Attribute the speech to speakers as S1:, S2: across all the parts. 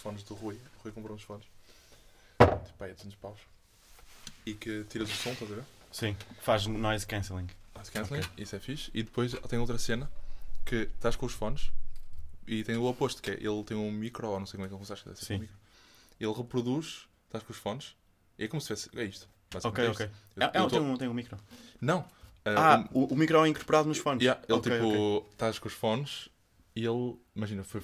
S1: fones do Rui. O Rui comprou uns fones. Tipo, aí, 200 paus. E que tiras o som, estás a ver?
S2: Sim, faz noise cancelling.
S1: Ah, se canceling,
S2: Ok.
S1: isso é fixe. E depois tem outra cena que estás com os fones e tem o oposto, que é ele tem um micro, ou não sei como é que ele consegue fazer
S2: Sim.
S1: um micro. Ele reproduz, estás com os fones, e é como se fosse. É isto. basicamente
S2: Ok,
S1: é isto.
S2: ok.
S1: Eu-
S2: Ah,
S1: eu tô-
S2: tem, um, tem um micro.
S1: Não.
S2: Ah,
S1: um-
S2: o, o micro é incorporado nos fones.
S1: Yeah, ele
S2: Ok,
S1: tipo,
S2: ok.
S1: estás com os fones ele, imagina, foi,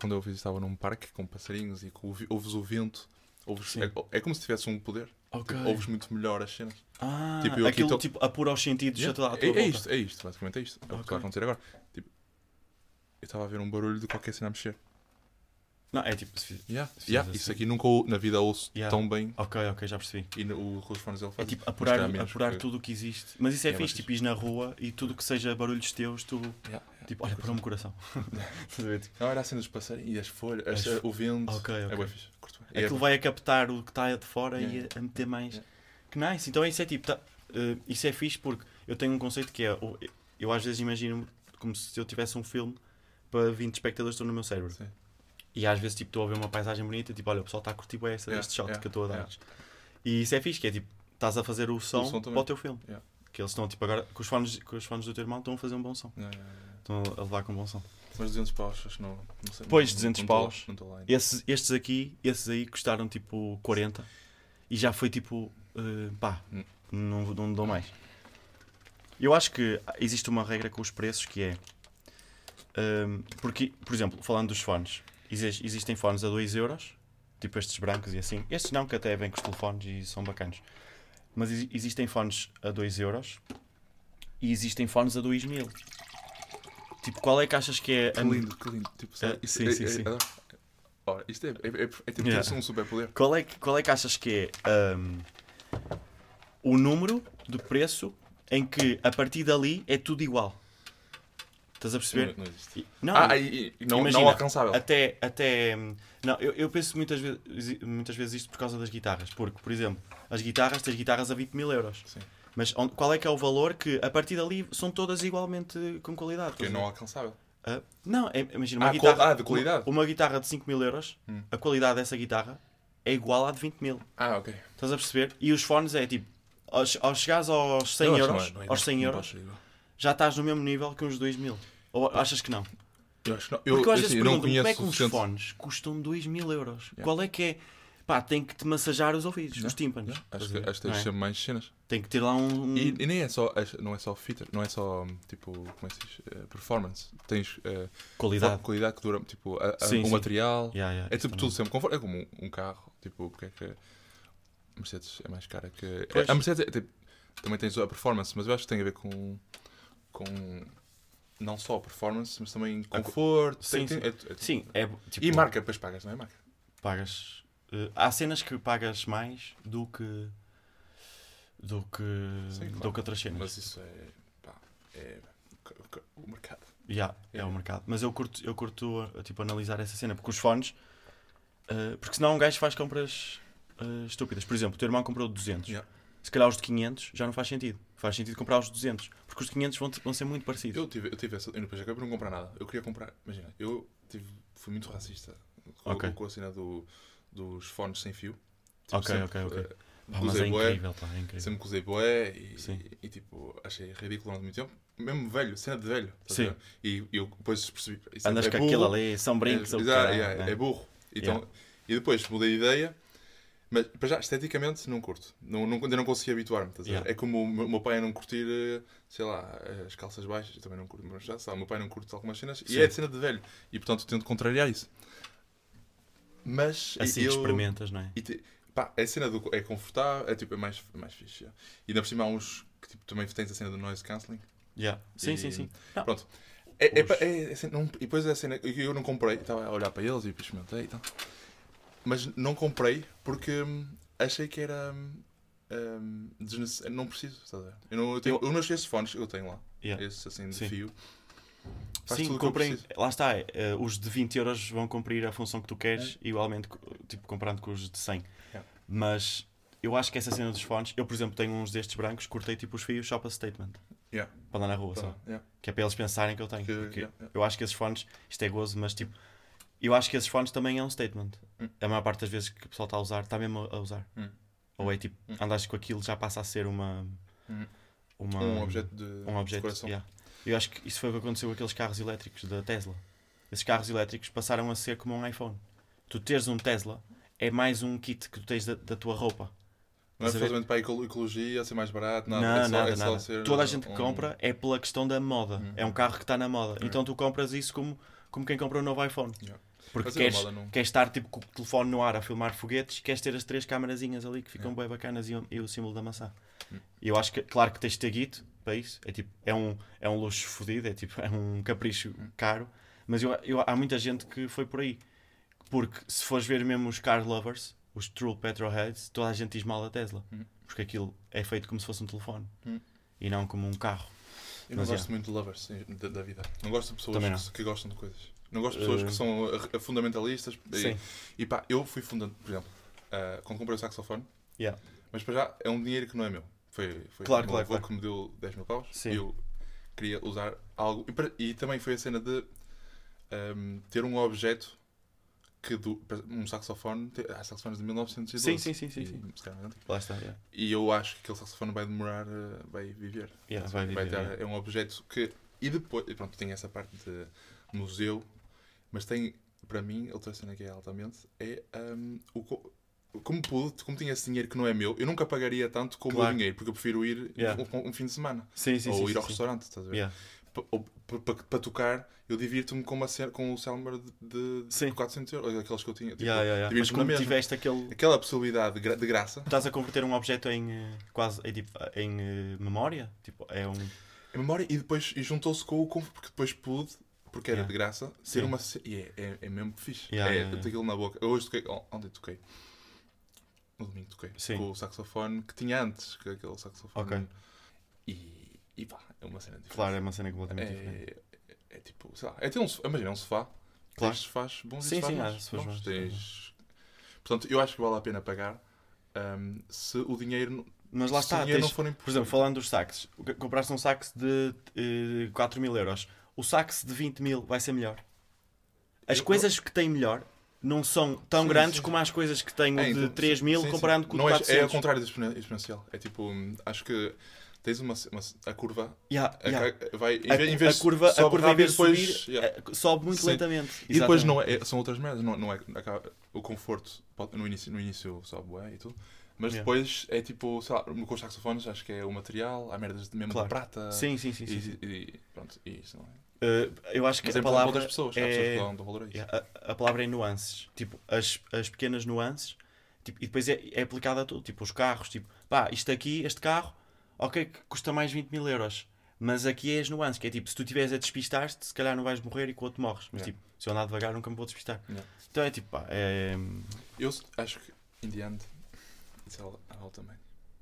S1: quando eu fiz estava num parque com passarinhos e com, ouves o vento, ouves, é, é como se tivesse um poder,
S2: Ok.
S1: tipo, ouves muito melhor as cenas.
S2: Ah,
S1: Tipo, eu aqui
S2: aquilo
S1: tô-
S2: tipo apura os sentidos
S1: Yeah, é, é isto, é isto, basicamente é isto. É o que está a acontecer agora. Tipo, eu estava a ver um barulho de qualquer cena a mexer.
S2: Não, é tipo. se
S1: Yeah,
S2: Se
S1: yeah,
S2: fiz
S1: isso
S2: assim.
S1: aqui nunca na vida ouço
S2: Yeah.
S1: tão bem
S2: Ok, ok, já percebi.
S1: e no, o os fones ele
S2: É
S1: faz.
S2: tipo
S1: Mas
S2: apurar, apurar
S1: porque-
S2: tudo o que existe. Mas isso é,
S1: É,
S2: fixe, tipo, ir na rua e tudo que seja barulhos teus, tu. Tipo, olha, para-me o coração. Estás a ver? Tipo,
S1: Não, era a cena dos passarinhos e as folhas, as-
S2: As-
S1: o vento.
S2: Ok,
S1: É
S2: ok.
S1: bem fixe. curto bem. E é
S2: Aquilo vai a captar o que está de fora e a, meter mais. Que nice. Então isso é tipo. tá- eh, isso é fixe porque eu tenho um conceito que é. Eu às vezes imagino como se eu tivesse um filme para 20 espectadores que estão no meu cérebro.
S1: Sim.
S2: E às vezes tipo, estou a ver uma paisagem bonita tipo, olha, o pessoal está a curtir bué essa
S1: Yeah,
S2: shot
S1: yeah,
S2: que eu estou a dar.
S1: yeah.
S2: E isso é fixe, que é tipo, estás a fazer o som,
S1: som também.
S2: para o teu filme. Que eles estão tipo agora, com os, fones, com os fones do teu irmão, estão a fazer um bom som. Estão a levar com um bom som.
S1: Mas 200 paus, acho que não, não sei.
S2: Pois,
S1: não-
S2: 200
S1: não
S2: paus.
S1: Não lá.
S2: Esses, estes aqui, esses aí custaram tipo 40 e já foi tipo, eh, pá,
S1: Hum.
S2: não, não dou mais. Eu acho que existe uma regra com os preços que é, ehm, porque, por exemplo, falando dos fones, existem fones a 2 euros, tipo estes brancos e assim. Estes não, que até vêm com os telefones e são bacanos. Mas exi- existem fones a 2 euros e existem fones a 2 mil. Tipo, qual é que achas que é
S1: Que lindo, que lindo. Tipo, sabe?
S2: É,
S1: Isso
S2: sim,
S1: é,
S2: sim,
S1: é-
S2: sim.
S1: é- Ora, isto é, é, é, é tipo
S2: Yeah.
S1: um superpoder.
S2: Qual é, que- qual é que achas que é ahm, o número de preço em que a partir dali é tudo igual? Estás a perceber?
S1: Não, não existe.
S2: Não,
S1: ah, e, não,
S2: imagina,
S1: não alcançável.
S2: até, até não, eu, eu penso muitas vezes, muitas vezes isto por causa das guitarras, porque, por exemplo, as guitarras, tens guitarras a 20 mil euros,
S1: Sim.
S2: mas onde- qual é que é o valor que a partir dali são todas igualmente com qualidade?
S1: Porque não alcançável.
S2: Ah, não, é- imagina uma
S1: Ah,
S2: guitarra,
S1: ah, de qualidade.
S2: Uma, uma guitarra de 5 mil euros,
S1: Hum.
S2: a qualidade dessa guitarra é igual à de 20 mil.
S1: Ah, ok.
S2: Estás a perceber? E os fones é tipo, ao, ao chegares aos 100
S1: Eu acho que
S2: euros,
S1: é- é-
S2: aos 100
S1: não
S2: euros, já estás no mesmo nível que uns 2 mil. Ou achas que não?
S1: Eu acho que não.
S2: Porque eu, às
S1: assim,
S2: vezes
S1: eu não
S2: pergunto como é que uns
S1: suficiente.
S2: fones custam 2 mil euros?
S1: Yeah.
S2: Qual é que é? Pá, tem que te massajar os ouvidos,
S1: Yeah,
S2: os tímpanos.
S1: Yeah, Acho que, acho que tens
S2: é?
S1: sempre mais cenas.
S2: Tem que ter lá um.
S1: E, e nem é só, não é só fitter, não é só tipo, como é que se diz? Eh, performance. Tens eh,
S2: qualidade.
S1: qualidade que dura, tipo, a- a-
S2: Sim,
S1: o
S2: sim.
S1: material.
S2: Yeah,
S1: É tipo tudo sempre conforto. É como um, um carro. Tipo, porque é que a Mercedes é mais cara que.
S2: Pois.
S1: A Mercedes é, tipo, também tens a performance, mas eu acho que tem a ver com. com não só performance, mas também conforto.
S2: Sim,
S1: tem-
S2: sim.
S1: é- é-
S2: Sim, é tipo.
S1: E marca, depois pagas, não é marca?
S2: Pagas. eh, há cenas que pagas mais do que. do que.
S1: Sim, claro.
S2: do que outras cenas.
S1: Mas isso é. pá, é o mercado.
S2: Yeah, é
S1: Yeah.
S2: o mercado. Mas eu curto, eu curto uh, tipo, analisar essa cena, porque os fones. uh, porque senão um gajo faz compras uh, estúpidas. Por exemplo, o teu irmão comprou 200.
S1: Yeah.
S2: Se calhar os de 500 já não faz sentido. Faz sentido comprar os de 200. Porque os de 500 vão, vão ser muito parecidos.
S1: Eu tive, eu tive essa. Eu depois acabei por não comprar nada. Eu queria comprar. Imagina, eu tive, fui muito racista com,
S2: Ok.
S1: com a cena do, dos fones sem fio.
S2: Ok,
S1: sempre,
S2: ok, ok.
S1: eh,
S2: Pá, mas é
S1: bué,
S2: incrível, é incrível.
S1: Sempre usei boé e,
S2: Sim.
S1: e, tipo, achei ridículo durante muito tempo. Mesmo velho, cena de velho.
S2: Sim.
S1: ver? E eu depois percebi. é-
S2: Andas
S1: é
S2: com
S1: burro,
S2: aquilo ali, são brincos
S1: é,
S2: ou
S1: yeah,
S2: né?
S1: é burro. Então,
S2: Yeah.
S1: E depois mudei de ideia. Mas para já, esteticamente, não curto. Não, não, ainda não consegui habituar-me.
S2: Yeah.
S1: É como o meu, pai não curtir, eh, sei lá, as calças baixas. Eu também não curto, mas já sabe, o meu pai não curte algumas cenas.
S2: Sim.
S1: E é de cena de velho. E portanto tento contrariar isso. Mas
S2: Assim
S1: eu,
S2: experimentas, não é?
S1: te- pá, a cena do, é confortável, é tipo, é mais, mais fixe. yeah. E ainda por cima há uns que tipo, também tens a cena do noise cancelling.
S2: Yeah. Sim,
S1: E-
S2: sim, sim. Não,
S1: Pronto. É, é, é- é cena- não- e depois a cena, eu não comprei, estava a olhar para eles e experimentei e tal. Mas não comprei porque hum, achei que era. hum, hum, desnecessário. Não preciso, estás a ver? Eu não, eu tenho,
S2: Eu-
S1: eu esses fones, eu tenho lá.
S2: Yeah.
S1: Esses assim de
S2: Sim.
S1: fio. Faz
S2: Sim,
S1: preciso.
S2: Lá está, eh, os de 20 euros vão cumprir a função que tu queres, igualmente, co- tipo, comparando com os de 100.
S1: É. Yeah.
S2: Mas eu acho que essa cena dos fones, eu, por exemplo, tenho uns destes brancos, cortei tipo os fios só para statement,
S1: Yeah.
S2: para andar na rua,
S1: Tá,
S2: só.
S1: yeah.
S2: Que é para eles pensarem que eu tenho.
S1: Que-
S2: eu acho que esses fones, isto é gozo, mas tipo, eu acho que esses fones também é um statement.
S1: Hum.
S2: A maior parte das vezes que o pessoal está a usar, está mesmo a usar.
S1: Hum.
S2: Ou é tipo,
S1: Hum.
S2: andas com aquilo, já passa a ser uma.
S1: Hum.
S2: uma
S1: Um objeto de
S2: um objeto.
S1: decoração.
S2: yeah. Eu acho que isso foi o que aconteceu com aqueles carros elétricos da Tesla. Esses carros elétricos passaram a ser como um iPhone. Tu teres um Tesla é mais um kit que tu tens da, da tua roupa.
S1: Não é precisamente para a ecolo- ecologia, ser mais barato, nada.
S2: não,
S1: é só,
S2: nada,
S1: é
S2: nada.
S1: ser
S2: Toda a gente que
S1: um-
S2: compra é pela questão da moda.
S1: Hum.
S2: É um carro que está na moda. Então tu compras isso como, como quem compra um novo iPhone.
S1: Yeah.
S2: Porque
S1: Mas é
S2: queres,
S1: não-
S2: queres estar tipo, com o telefone no ar a filmar foguetes, queres ter as três camarazinhas ali que ficam
S1: É.
S2: bem bacanas e, o- e o símbolo da maçã.
S1: Hum.
S2: Eu acho que, claro que tens de ter guito para isso. É, tipo, é, um, é um luxo fodido, é, tipo, é um capricho
S1: Hum.
S2: caro. Mas eu, eu, há muita gente que foi por aí. Porque se fores ver mesmo os car lovers, os true petrolheads, toda a gente diz mal da Tesla.
S1: Hum.
S2: Porque aquilo é feito como se fosse um telefone.
S1: Hum.
S2: E não como um carro.
S1: Eu não
S2: Mas,
S1: gosto muito de lovers da, da vida. Não gosto de pessoas que gostam de coisas. Não gosto de pessoas
S2: Eh,
S1: que são fundamentalistas. E,
S2: Sim.
S1: e pá, eu fui fundando, por exemplo, uh, quando comprei o saxofone,
S2: Yeah.
S1: mas para já é um dinheiro que não é meu. Foi, foi
S2: Claro,
S1: meu
S2: claro, claro.
S1: que me deu 10 mil paus
S2: Sim.
S1: e eu queria usar algo. E, para- e também foi a cena de um, ter um objeto que do, um saxofone. Há saxofones de 1912.
S2: Sim, sim, sim, sim,
S1: e,
S2: sim.
S1: calhar mais antigo.
S2: Lá está. yeah.
S1: E eu acho que aquele saxofone vai demorar, uh, vai viver.
S2: Yeah,
S1: Vai
S2: vai viver,
S1: ter-
S2: yeah.
S1: É um objeto que. E depois, e pronto, tem essa parte de museu, mas tem, para mim, outra cena que é altamente, é um, o, co- como pude, como tinha esse dinheiro que não é meu, eu nunca pagaria tanto com o
S2: Claro.
S1: meu dinheiro, porque eu prefiro ir
S2: Yeah.
S1: um, um fim de semana.
S2: Sim, sim,
S1: ou
S2: sim,
S1: ir ao restaurante, estás a ver?
S2: Yeah.
S1: Para tocar, eu divirto-me com, uma com o Selmer de, de
S2: Sim.
S1: 400 euros, aqueles que eu tinha. Tipo,
S2: Yeah, yeah, yeah. Mas como
S1: mesma.
S2: tiveste aquele.
S1: Aquela possibilidade de, gra- de graça,
S2: Estás a converter um objeto em eh, quase em, tipo, em eh, memória? Tipo, é um.
S1: a memória, e depois e juntou-se com o conf- porque depois pude, porque era
S2: Yeah.
S1: de graça,
S2: Sim.
S1: uma. E é, é, é mesmo fixe.
S2: Yeah,
S1: é,
S2: yeah, yeah.
S1: aquilo na boca. Eu hoje toquei. on- Ontem toquei. No domingo toquei.
S2: Sim.
S1: Com o saxofone que tinha antes, que aquele saxofone.
S2: Ok.
S1: E, e pá, é uma cena diferente.
S2: Claro, é uma cena completamente diferente.
S1: É, é, é tipo, sei lá, é ter um, sofá- imagina, um sofá.
S2: Claro.
S1: Tens sofás bons
S2: Sim,
S1: e sofás
S2: sim,
S1: maus.
S2: sofás
S1: Bons. Tens... Portanto, eu acho que vale a pena pagar hum, se o dinheiro,
S2: Mas lá
S1: se
S2: está,
S1: o dinheiro
S2: tens,
S1: não for
S2: por exemplo, falando dos saques, compraste um sax de eh, 4 mil euros, o sax de 20 mil vai ser melhor. As
S1: Eu-
S2: coisas que têm melhor não são tão
S1: Sim,
S2: grandes
S1: sim.
S2: como as coisas que têm o
S1: É,
S2: de
S1: então,
S2: 3 mil
S1: sim,
S2: comparando com o de
S1: é,
S2: 400.
S1: é ao contrário do exponen- exponencial. É tipo, acho que tens uma, uma a curva
S2: Yeah,
S1: a-
S2: yeah.
S1: a- vai em
S2: A,
S1: vez,
S2: a
S1: vez
S2: curva, a
S1: sobe
S2: curva em vez de
S1: depois,
S2: subir,
S1: yeah.
S2: eh, sobe muito lentamente.
S1: E depois
S2: Exatamente.
S1: não é, são outras merdas, não, não é, o conforto no início, no início sobe bué e tudo, mas
S2: Yeah.
S1: depois é tipo, sei lá, com os saxofones acho que é o material, há merdas de mesmo
S2: Claro.
S1: de prata
S2: Sim, sim, sim.
S1: e,
S2: sim.
S1: e- pronto, e isso não é.
S2: Eh, eu acho que
S1: Mas é
S2: a palavra
S1: outras pessoas, há pessoas
S2: é...
S1: que dão, dão valor a isso.
S2: Yeah, a, a palavra é nuances. Tipo, as, as pequenas nuances. Tipo, e depois é, é aplicado a tudo. Tipo, os carros. Tipo, pá, isto aqui, este carro, ok, custa mais 20 mil euros. Mas aqui é as nuances. Que é tipo, se tu estiveres a despistar-te, se calhar não vais morrer e com o outro morres. Mas
S1: Yeah.
S2: tipo, se eu andar devagar, nunca me vou despistar.
S1: Yeah.
S2: Então é tipo, pá, é.
S1: Eu s- acho que, in the end, também.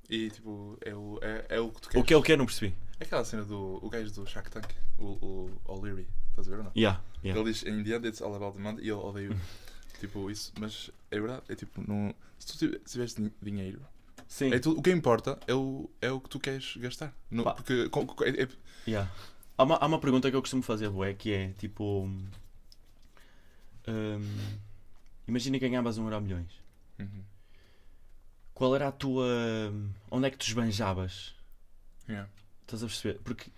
S1: E tipo, é o, é, é o que tu queres.
S2: O que é o que eu não percebi?
S1: Aquela cena do o gajo do Shark Tank, o, o O'Leary, estás a ver ou não?
S2: Yeah, yeah.
S1: Ele diz, in the end it's all about the money, e eu odeio tipo isso, mas é verdade, é tipo, não, se tu tiveres din- dinheiro,
S2: Sim.
S1: é tudo, o que importa é o, é o que tu queres gastar. No- porque com- com- é- é-
S2: Yeah. Há, uma, há uma pergunta que eu costumo fazer, bué, que é tipo. hum, imagina que ganhavas um euro milhões.
S1: Uhum.
S2: Qual era a tua. Onde é que tu esbanjavas?
S1: Yeah.
S2: Estás a perceber? Porque.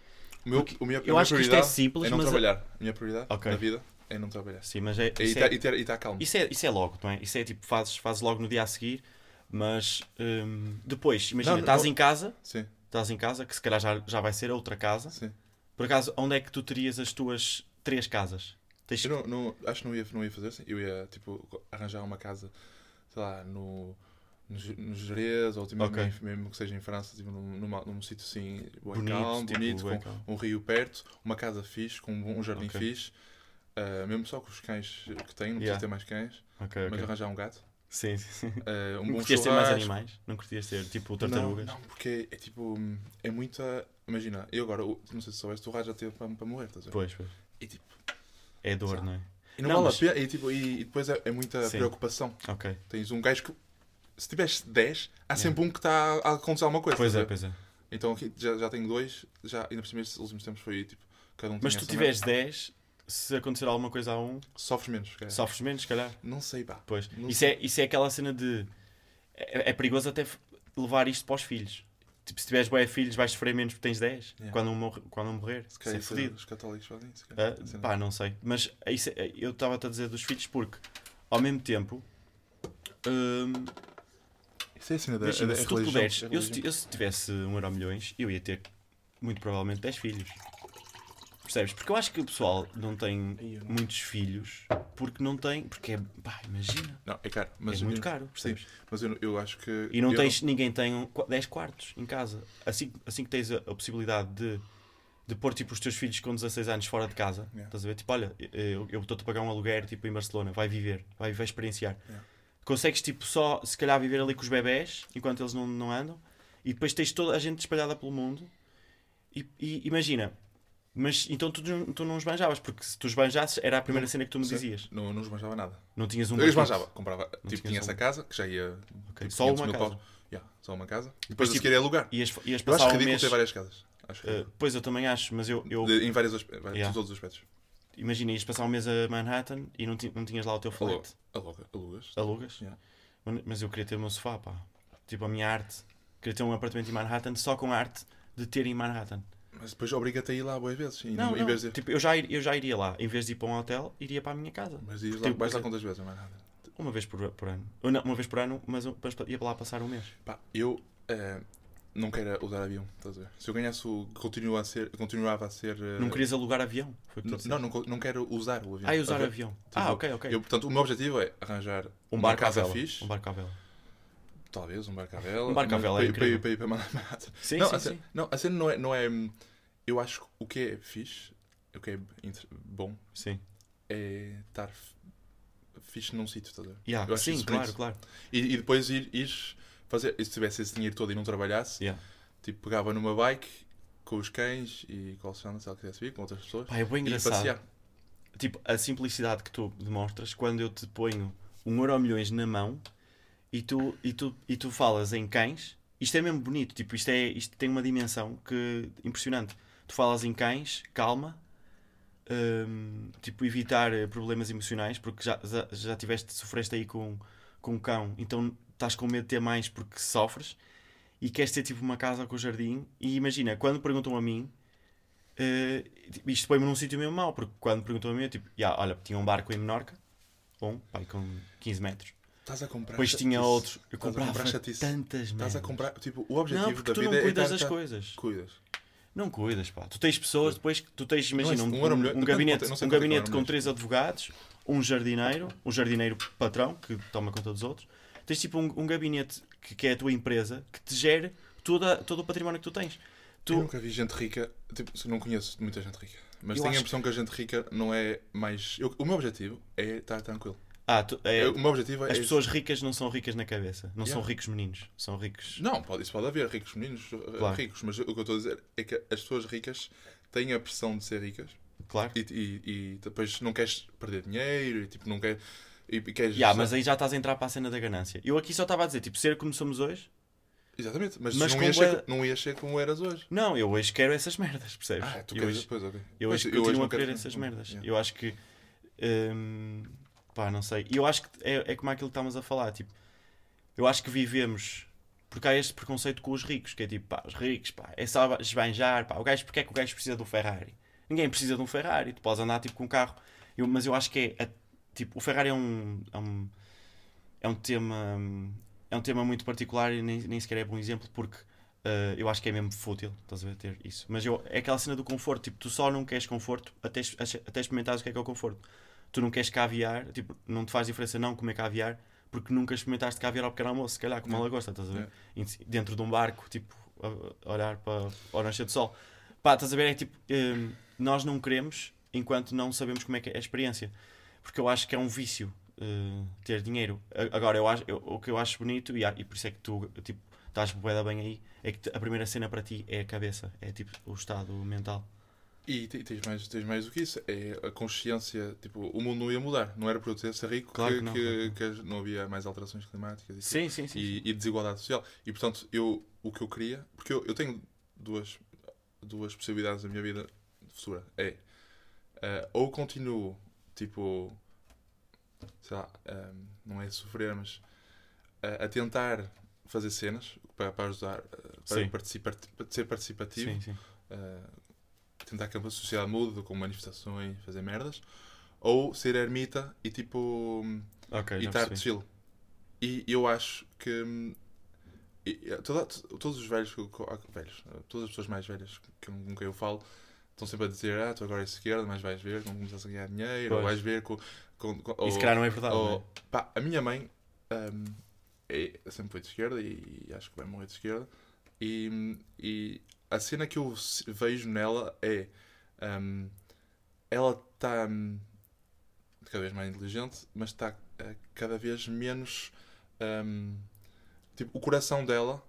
S1: O meu,
S2: Porque
S1: o minha, a
S2: eu acho que isto é simples,
S1: é não
S2: mas.
S1: trabalhar. A minha prioridade
S2: Ok.
S1: na vida é não trabalhar.
S2: Sim, mas é.
S1: E
S2: Isso,
S1: estar
S2: é,
S1: ter- e estar calmo.
S2: isso, é, isso é logo, não é? Isso é tipo, fazes, fazes logo no dia a seguir, mas. hum, depois, imagina,
S1: Não,
S2: estás
S1: não-
S2: em casa,
S1: Sim,
S2: estás em casa, que se calhar já, já vai ser outra casa.
S1: sim.
S2: Por acaso, onde é que tu terias as tuas três casas? Tens...
S1: Eu não, não- acho que não ia, não ia fazer assim. Eu ia, tipo, arranjar uma casa, sei lá, no, no, Ge- no Jerez, ou tipo,
S2: Ok.
S1: mesmo, mesmo que seja em França, tipo, num, numa- num sítio assim,
S2: Bonito,
S1: calmo,
S2: tipo,
S1: bonito, com
S2: calmo.
S1: um rio perto, uma casa fixe, com um, um jardim
S2: Ok.
S1: fixe, ah, mesmo só com os cães que tenho, não
S2: Yeah.
S1: precisa ter mais cães,
S2: Ok,
S1: mas arranjar um gato,
S2: Sim, sim, sim.
S1: ah, um
S2: Não curtias ter mais animais? Não curtias ter tipo tartarugas?
S1: Não, não, porque é tipo, é muita. Imagina, eu agora, não sei se soubeste, o Raj já teve para, para morrer, estás a ver?
S2: Pois, pois.
S1: E tipo,
S2: É dor,
S1: Sabe?
S2: não é?
S1: e não,
S2: Não,
S1: vale
S2: mas-
S1: a pena, e, tipo, e, e depois é, é muita
S2: Sim.
S1: preocupação.
S2: Ok.
S1: Tens um gajo que, se tiveres 10, há sempre um que está a acontecer alguma coisa.
S2: Pois é, pois é.
S1: Então aqui já, já tenho dois, já, ainda por cima estes últimos tempos foi tipo, cada um
S2: Mas tu tiveres 10, se acontecer alguma coisa a um,
S1: Sofres menos, calhar.
S2: sofres menos, se calhar.
S1: Não sei, pá.
S2: Pois.
S1: Não
S2: Isso é, isso é aquela cena de. É, é perigoso até levar isto para os filhos. Tipo, se tiveres bué filhos, vais sofrer menos porque tens 10
S1: Yeah.
S2: quando, um morre- quando um morrer.
S1: Se
S2: Isso
S1: calhar
S2: é fodido.
S1: os católicos fazem isso. se calhar.
S2: Ah,
S1: Sim.
S2: pá, não sei. Mas isso é- eu estava-te a dizer dos filhos porque, ao mesmo tempo, hum,
S1: Isso é a cena da,
S2: imagina,
S1: da
S2: se tu
S1: religião,
S2: puderes, eu, se, eu se tivesse um euro milhões, eu ia ter muito provavelmente 10 filhos. Percebes? Porque eu acho que o pessoal não tem
S1: Aí eu não-
S2: muitos filhos porque não tem. Porque é. Pá, imagina.
S1: Não, é caro. Mas
S2: é muito
S1: eu-
S2: caro, percebes?
S1: Mas eu, eu acho que.
S2: E não
S1: eu
S2: tens, ninguém tem um, qu- 10 quartos em casa. Assim, assim que tens a, a possibilidade de, de pôr tipo, os teus filhos com 16 anos fora de casa,
S1: Yeah.
S2: estás a ver? Tipo, olha, eu eu estou-te a pagar um aluguer tipo, em Barcelona, vai viver, vai, vai experienciar.
S1: Yeah.
S2: Consegues tipo, só se calhar viver ali com os bebés enquanto eles não, não andam e depois tens toda a gente espalhada pelo mundo. E, e imagina, mas então tu, não- tu não esbanjavas, porque se tu esbanjasses era a primeira
S1: Não,
S2: cena que tu me
S1: Sim,
S2: dizias.
S1: Não, não esbanjava nada.
S2: Não tinhas um
S1: eu esbanjava, comprava. tipo,
S2: tinhas
S1: tinha essa
S2: um-
S1: casa, que já ia.
S2: Ok,
S1: tipo,
S2: Só
S1: 500
S2: uma casa.
S1: Yeah, só uma casa. E
S2: Depois,
S1: a
S2: tipo,
S1: seguir é alugar.
S2: Ias, ias
S1: Eu acho
S2: um
S1: ridículo
S2: mês.
S1: ter várias casas. Acho
S2: Uh, pois eu também acho, mas eu, eu
S1: De- em vários aspectos.
S2: Yeah.
S1: todos os aspectos.
S2: Imagina, ias passar um mês a Manhattan e não, não tinhas lá o teu flat.
S1: Aluga, alugas.
S2: Alugas?
S1: Yeah.
S2: Mas- eu queria ter o meu sofá, pá. Tipo a minha arte. Queria ter um apartamento em Manhattan só com a arte de ter em Manhattan.
S1: Mas depois obriga-te a ir lá boas vezes.
S2: Não,
S1: não, de.
S2: Tipo, eu já, ir- eu já iria lá. Em vez de ir para um hotel, iria para a minha casa.
S1: Mas ias lá,
S2: Tipo,
S1: vais lá quantas vezes? É nada.
S2: Uma vez por, por ano. Não, uma vez por ano, mas mas ia para lá passar um mês.
S1: Pá, eu eh, não quero usar avião, estás a ver? Se eu ganhasse o. Continua a ser, continuava a ser. eh,
S2: Não querias alugar avião? O
S1: Não, não, não, quero usar o avião.
S2: Ah, e usar
S1: ver?
S2: avião.
S1: Tipo,
S2: ah, ok, ok.
S1: Eu, portanto, o meu objetivo é arranjar
S2: um
S1: uma
S2: barco
S1: casa
S2: vela.
S1: fixe.
S2: Um barco à vela.
S1: Talvez, um barco à vela.
S2: Um barco à vela é
S1: para, ir- para, ir- para, ir para Manhattan.
S2: Sim,
S1: não,
S2: sim,
S1: a
S2: sim.
S1: cena, não, a cena não é, não é. Eu acho que o que é fixe, o que é bom,
S2: Sim.
S1: é estar fixe num sítio, estás a ver?
S2: Yeah,
S1: Eu acho
S2: Sim, claro,
S1: bonito.
S2: claro.
S1: E, e depois ir, ires fazer. E se tivesse esse dinheiro todo e não trabalhasse,
S2: Yeah.
S1: tipo, pegava numa bike com os cães e com o Alexandre, se ela quisesse vir, com outras pessoas.
S2: Pá, é bem
S1: e
S2: engraçado.
S1: passear.
S2: tipo, a simplicidade que tu demonstras quando eu te ponho um euro milhões na mão e tu, e tu, e tu falas em cães, isto é mesmo bonito, tipo, isto, é, isto tem uma dimensão que impressionante. Tu falas em cães, calma, hum, tipo, evitar problemas emocionais, porque já, já, já tiveste, sofreste aí com, com um cão, então estás com medo de ter mais porque sofres e queres ter tipo uma casa com jardim e imagina, quando perguntam a mim eh, isto põe-me num sítio mesmo mau, porque quando perguntou a mim, eu tipo, "Ya, olha, tinha um barco em Menorca, bom, pai, com 15 metros.
S1: Estás a comprar.
S2: Depois tinha
S1: chatice.
S2: outro, eu
S1: Estás
S2: comprava tantas
S1: Estás
S2: merdas.
S1: a comprar. Tipo, o objetivo
S2: Não, porque
S1: da
S2: tu
S1: vida
S2: não
S1: é.
S2: cuidas
S1: estar-
S2: das coisas.
S1: Cuidas.
S2: Não cuidas, pá. Tu tens pessoas, depois que tu tens, imagina,
S1: é-
S2: um,
S1: um euro
S2: um- um gabinete, um
S1: é é um
S2: gabinete com três advogados, um jardineiro, um jardineiro patrão, que toma conta dos outros. Tens tipo um, um gabinete que, que é a tua empresa, que te gere toda, todo o património que tu tens. Tu,
S1: Eu nunca vi gente rica. Tipo, não conheço muita gente rica. Mas
S2: Eu
S1: tenho a impressão que a gente rica não é mais. eu- o meu objetivo é estar tranquilo.
S2: ah, tu- é,
S1: o meu objetivo é.
S2: as pessoas ricas não são ricas na cabeça. Não
S1: Yeah.
S2: são ricos meninos. São ricos.
S1: Não, pode, isso pode haver ricos meninos uh,
S2: Claro.
S1: ricos, mas o que eu estou a dizer é que as pessoas ricas têm a pressão de ser ricas
S2: Claro.
S1: e, e, e depois não queres perder dinheiro e tipo não quer, e, queres.
S2: Ya, mas aí já estás a entrar para a cena da ganância. Eu aqui só estava a dizer, tipo, ser como somos hoje.
S1: Exatamente, mas,
S2: Mas
S1: não, ias
S2: bué-
S1: ser, não ias ser como eras hoje.
S2: Não, eu hoje quero essas merdas, percebes?
S1: Ah, tu
S2: eu
S1: queres
S2: hoje,
S1: depois, ok.
S2: eu
S1: Pois,
S2: hoje continuo
S1: não
S2: a querer
S1: quero-
S2: essas merdas.
S1: Yeah.
S2: Eu acho que. hum, pá, não sei. Eu acho que é, é como aquilo que estávamos a falar. Tipo, eu acho que vivemos. Porque há este preconceito com os ricos, que é tipo, pá, os ricos, pá, é só esbanjar, pá, o gajo, porque é que o gajo precisa de um Ferrari? Ninguém precisa de um Ferrari, tu podes andar tipo com um carro. Eu- mas eu acho que é, tipo, o Ferrari é um, é um, é um tema, é um tema muito particular e nem, nem sequer é bom exemplo porque Uh, eu acho que é mesmo fútil, estás a ver, ter isso. Mas eu, é aquela cena do conforto, tipo, tu só não queres conforto até, até experimentares o que é que é o conforto. Tu não queres caviar, tipo, não te faz diferença não comer caviar, porque nunca experimentaste caviar ao pequeno almoço, se calhar, como ela gosta, estás a ver?
S1: É.
S2: Dentro de um barco, tipo, a, a olhar para o nascer do sol. Pá, estás a ver, é tipo, um, nós não queremos enquanto não sabemos como é que é a experiência. Porque eu acho que é um vício uh, ter dinheiro. Agora, eu acho, eu- o que eu acho bonito, e, e por isso é que tu, tipo, estás bué bem aí, é que a primeira cena para ti é a cabeça, é tipo o estado mental.
S1: E te- tens mais, tens mais do que isso. É a consciência. Tipo, o mundo não ia mudar. Não era por eu ter ser rico
S2: Claro
S1: que,
S2: que não,
S1: que-
S2: claro
S1: que não havia mais alterações climáticas. e
S2: Sim, sim, sim.
S1: e, e desigualdade social. E portanto, eu, o que eu queria, porque eu, eu tenho duas, duas possibilidades na minha vida futura. É eh, ou continuo, tipo, sei lá, eh, não é sofrer, mas eh, a tentar fazer cenas para, para ajudar, eh, para participar, para ser participativo,
S2: Sim, sim.
S1: eh, tentar que a sociedade mude com manifestações, fazer merdas, ou ser ermita e tipo
S2: Ok,
S1: e estar
S2: percebi.
S1: chill. E eu acho que hum, e- toda- todos os velhos, ah, velhos, todas as pessoas mais velhas com quem eu falo estão sempre a dizer: Ah, tu agora és esquerda, mas vais ver, quando começas a ganhar dinheiro, ou
S2: Pois.
S1: vais ver com. com, com-
S2: E se
S1: ou-
S2: calhar não é verdade.
S1: ou-
S2: é?
S1: pá, a minha mãe hum, é, sempre foi de esquerda e, acho que vai morrer de esquerda. E, e a cena que eu vejo nela é hum, ela está hum, cada vez mais inteligente, mas está eh, cada vez menos hum, tipo, o coração dela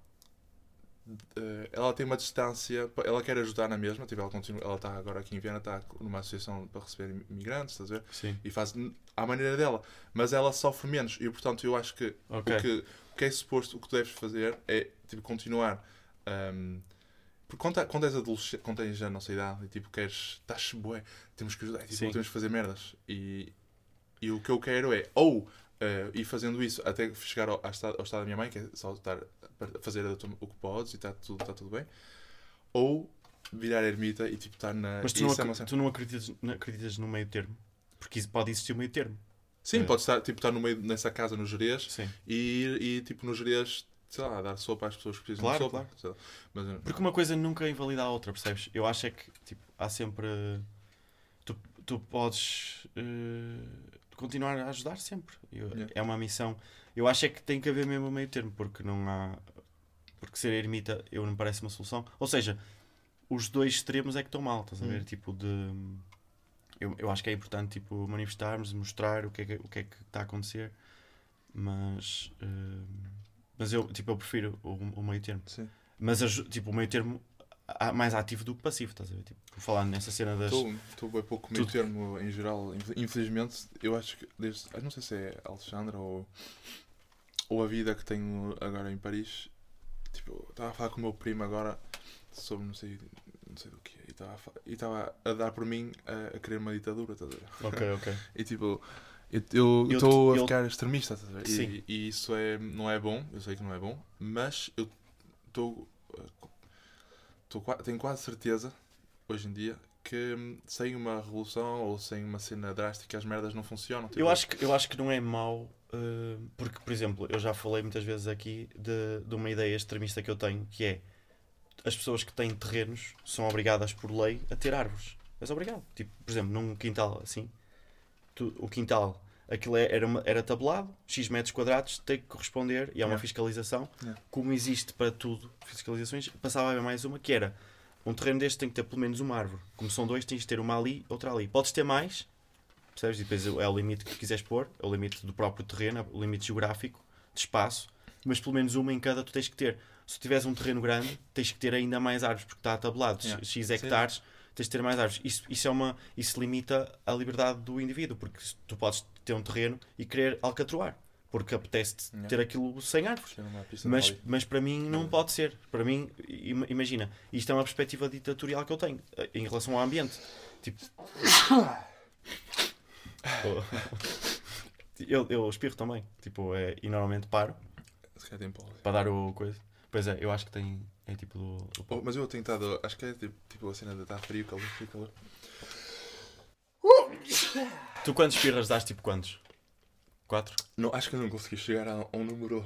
S1: ela tem uma distância, ela quer ajudar na mesma, tipo, ela continua, ela está agora aqui em Viena, está numa associação para receber imigrantes, estás a ver?
S2: Sim.
S1: e faz à maneira dela, mas ela sofre menos e portanto eu acho que
S2: Ok.
S1: o que o que é suposto, o que tu deves fazer é tipo continuar hum, porque quando, tá- quando és adolescente, quando tens já a nossa idade e tipo queres, estás bué, temos que ajudar, tipo, temos que fazer merdas e, e o que eu quero é ou eh, ir fazendo isso até chegar ao, ao estado, ao estado da minha mãe, que é só estar a fazer o que podes e está tudo, está tudo bem, ou virar ermita e tipo estar na.
S2: Mas tu
S1: e
S2: não,
S1: é
S2: ac- tu não acreditas, não acreditas no meio termo? Porque pode existir um meio termo.
S1: Sim,
S2: É.
S1: pode estar, tipo, estar no meio dessa casa no Jerez
S2: Sim.
S1: e e, tipo no Jerez, sei lá, dar sopa às pessoas que precisam
S2: Claro,
S1: de sopa.
S2: claro.
S1: Mas, eh,
S2: Porque uma coisa nunca invalida a outra, percebes? Eu acho é que tipo, há sempre. Tu, tu podes eh, continuar a ajudar sempre. Eu-
S1: Yeah.
S2: É uma missão. Eu acho é que tem que haver mesmo um meio termo, porque não há. Porque ser ermita eu não parece uma solução. Ou seja, os dois extremos é que estão mal, estás a ver?
S1: Hum.
S2: Tipo de. Eu, eu acho que é importante tipo, manifestarmos, mostrar o que é que, o que, é que está a acontecer, mas. eh, mas eu, tipo, eu prefiro o, o meio termo.
S1: sim.
S2: Mas tipo, o meio termo mais ativo do que passivo, estás a ver? Tipo, falando nessa cena das.
S1: Estou bem pouco meio termo em geral. Inf- Infelizmente, eu acho que desde. Não sei se é Alexandra ou. Ou a vida que tenho agora em Paris. Tipo, eu estava a falar com o meu primo agora sobre não sei, não sei do que. E estava a e estava a dar por mim a, a querer uma ditadura, estás a ver?
S2: Ok, ok.
S1: E tipo, eu- eu
S2: Eu-
S1: estou a
S2: eu-
S1: ficar extremista, estás a ver?
S2: Sim.
S1: E, e isso é, não é bom, eu sei que não é bom, mas eu estou. Qua- Tenho quase certeza, hoje em dia, que hum, sem uma revolução ou sem uma cena drástica as merdas não funcionam. Tipo,
S2: Eu acho, que, eu acho que não é mau, eh, porque, por exemplo, eu já falei muitas vezes aqui de, de uma ideia extremista que eu tenho, que é as pessoas que têm terrenos são obrigadas por lei a ter árvores. És obrigado. Tipo, por exemplo, num quintal assim, tu- o quintal, aquilo é- era, uma- era tabelado, X metros quadrados, tem que corresponder, e há uma fiscalização. Como existe para tudo fiscalizações, passava a haver mais uma que era um terreno deste tem que ter pelo menos uma árvore. Como são dois, tens de ter uma ali, outra ali. Podes ter mais, percebes? E depois é o limite que quiseres pôr, é o limite do próprio terreno, é o limite geográfico, de espaço, mas pelo menos uma em cada tu tens que ter. Se tiveres um terreno grande, tens que ter ainda mais árvores, porque está tabelado,
S1: Yeah.
S2: X hectares, tens de ter mais árvores. Isso, isso, é uma, isso limita a liberdade do indivíduo, porque tu podes ter um terreno e querer alcatroar, porque apetece
S1: Yeah.
S2: ter aquilo sem árvores. Mas, mas para mim não
S1: Não.
S2: pode ser. Para mim, im- imagina, isto é uma perspectiva ditatorial que eu tenho eh, em relação ao ambiente. Tipo. eu, eu espirro também. Tipo, é, e normalmente paro para dar o coisa. Pois é, eu acho que tem. É tipo do. do
S1: Oh, mas eu tenho estado. Acho que é tipo, tipo a cena de estar frio, calor, frio, calor.
S2: Tu quantos espirras dás tipo quantos? Quatro?
S1: Não, acho que eu não consegui chegar a um número.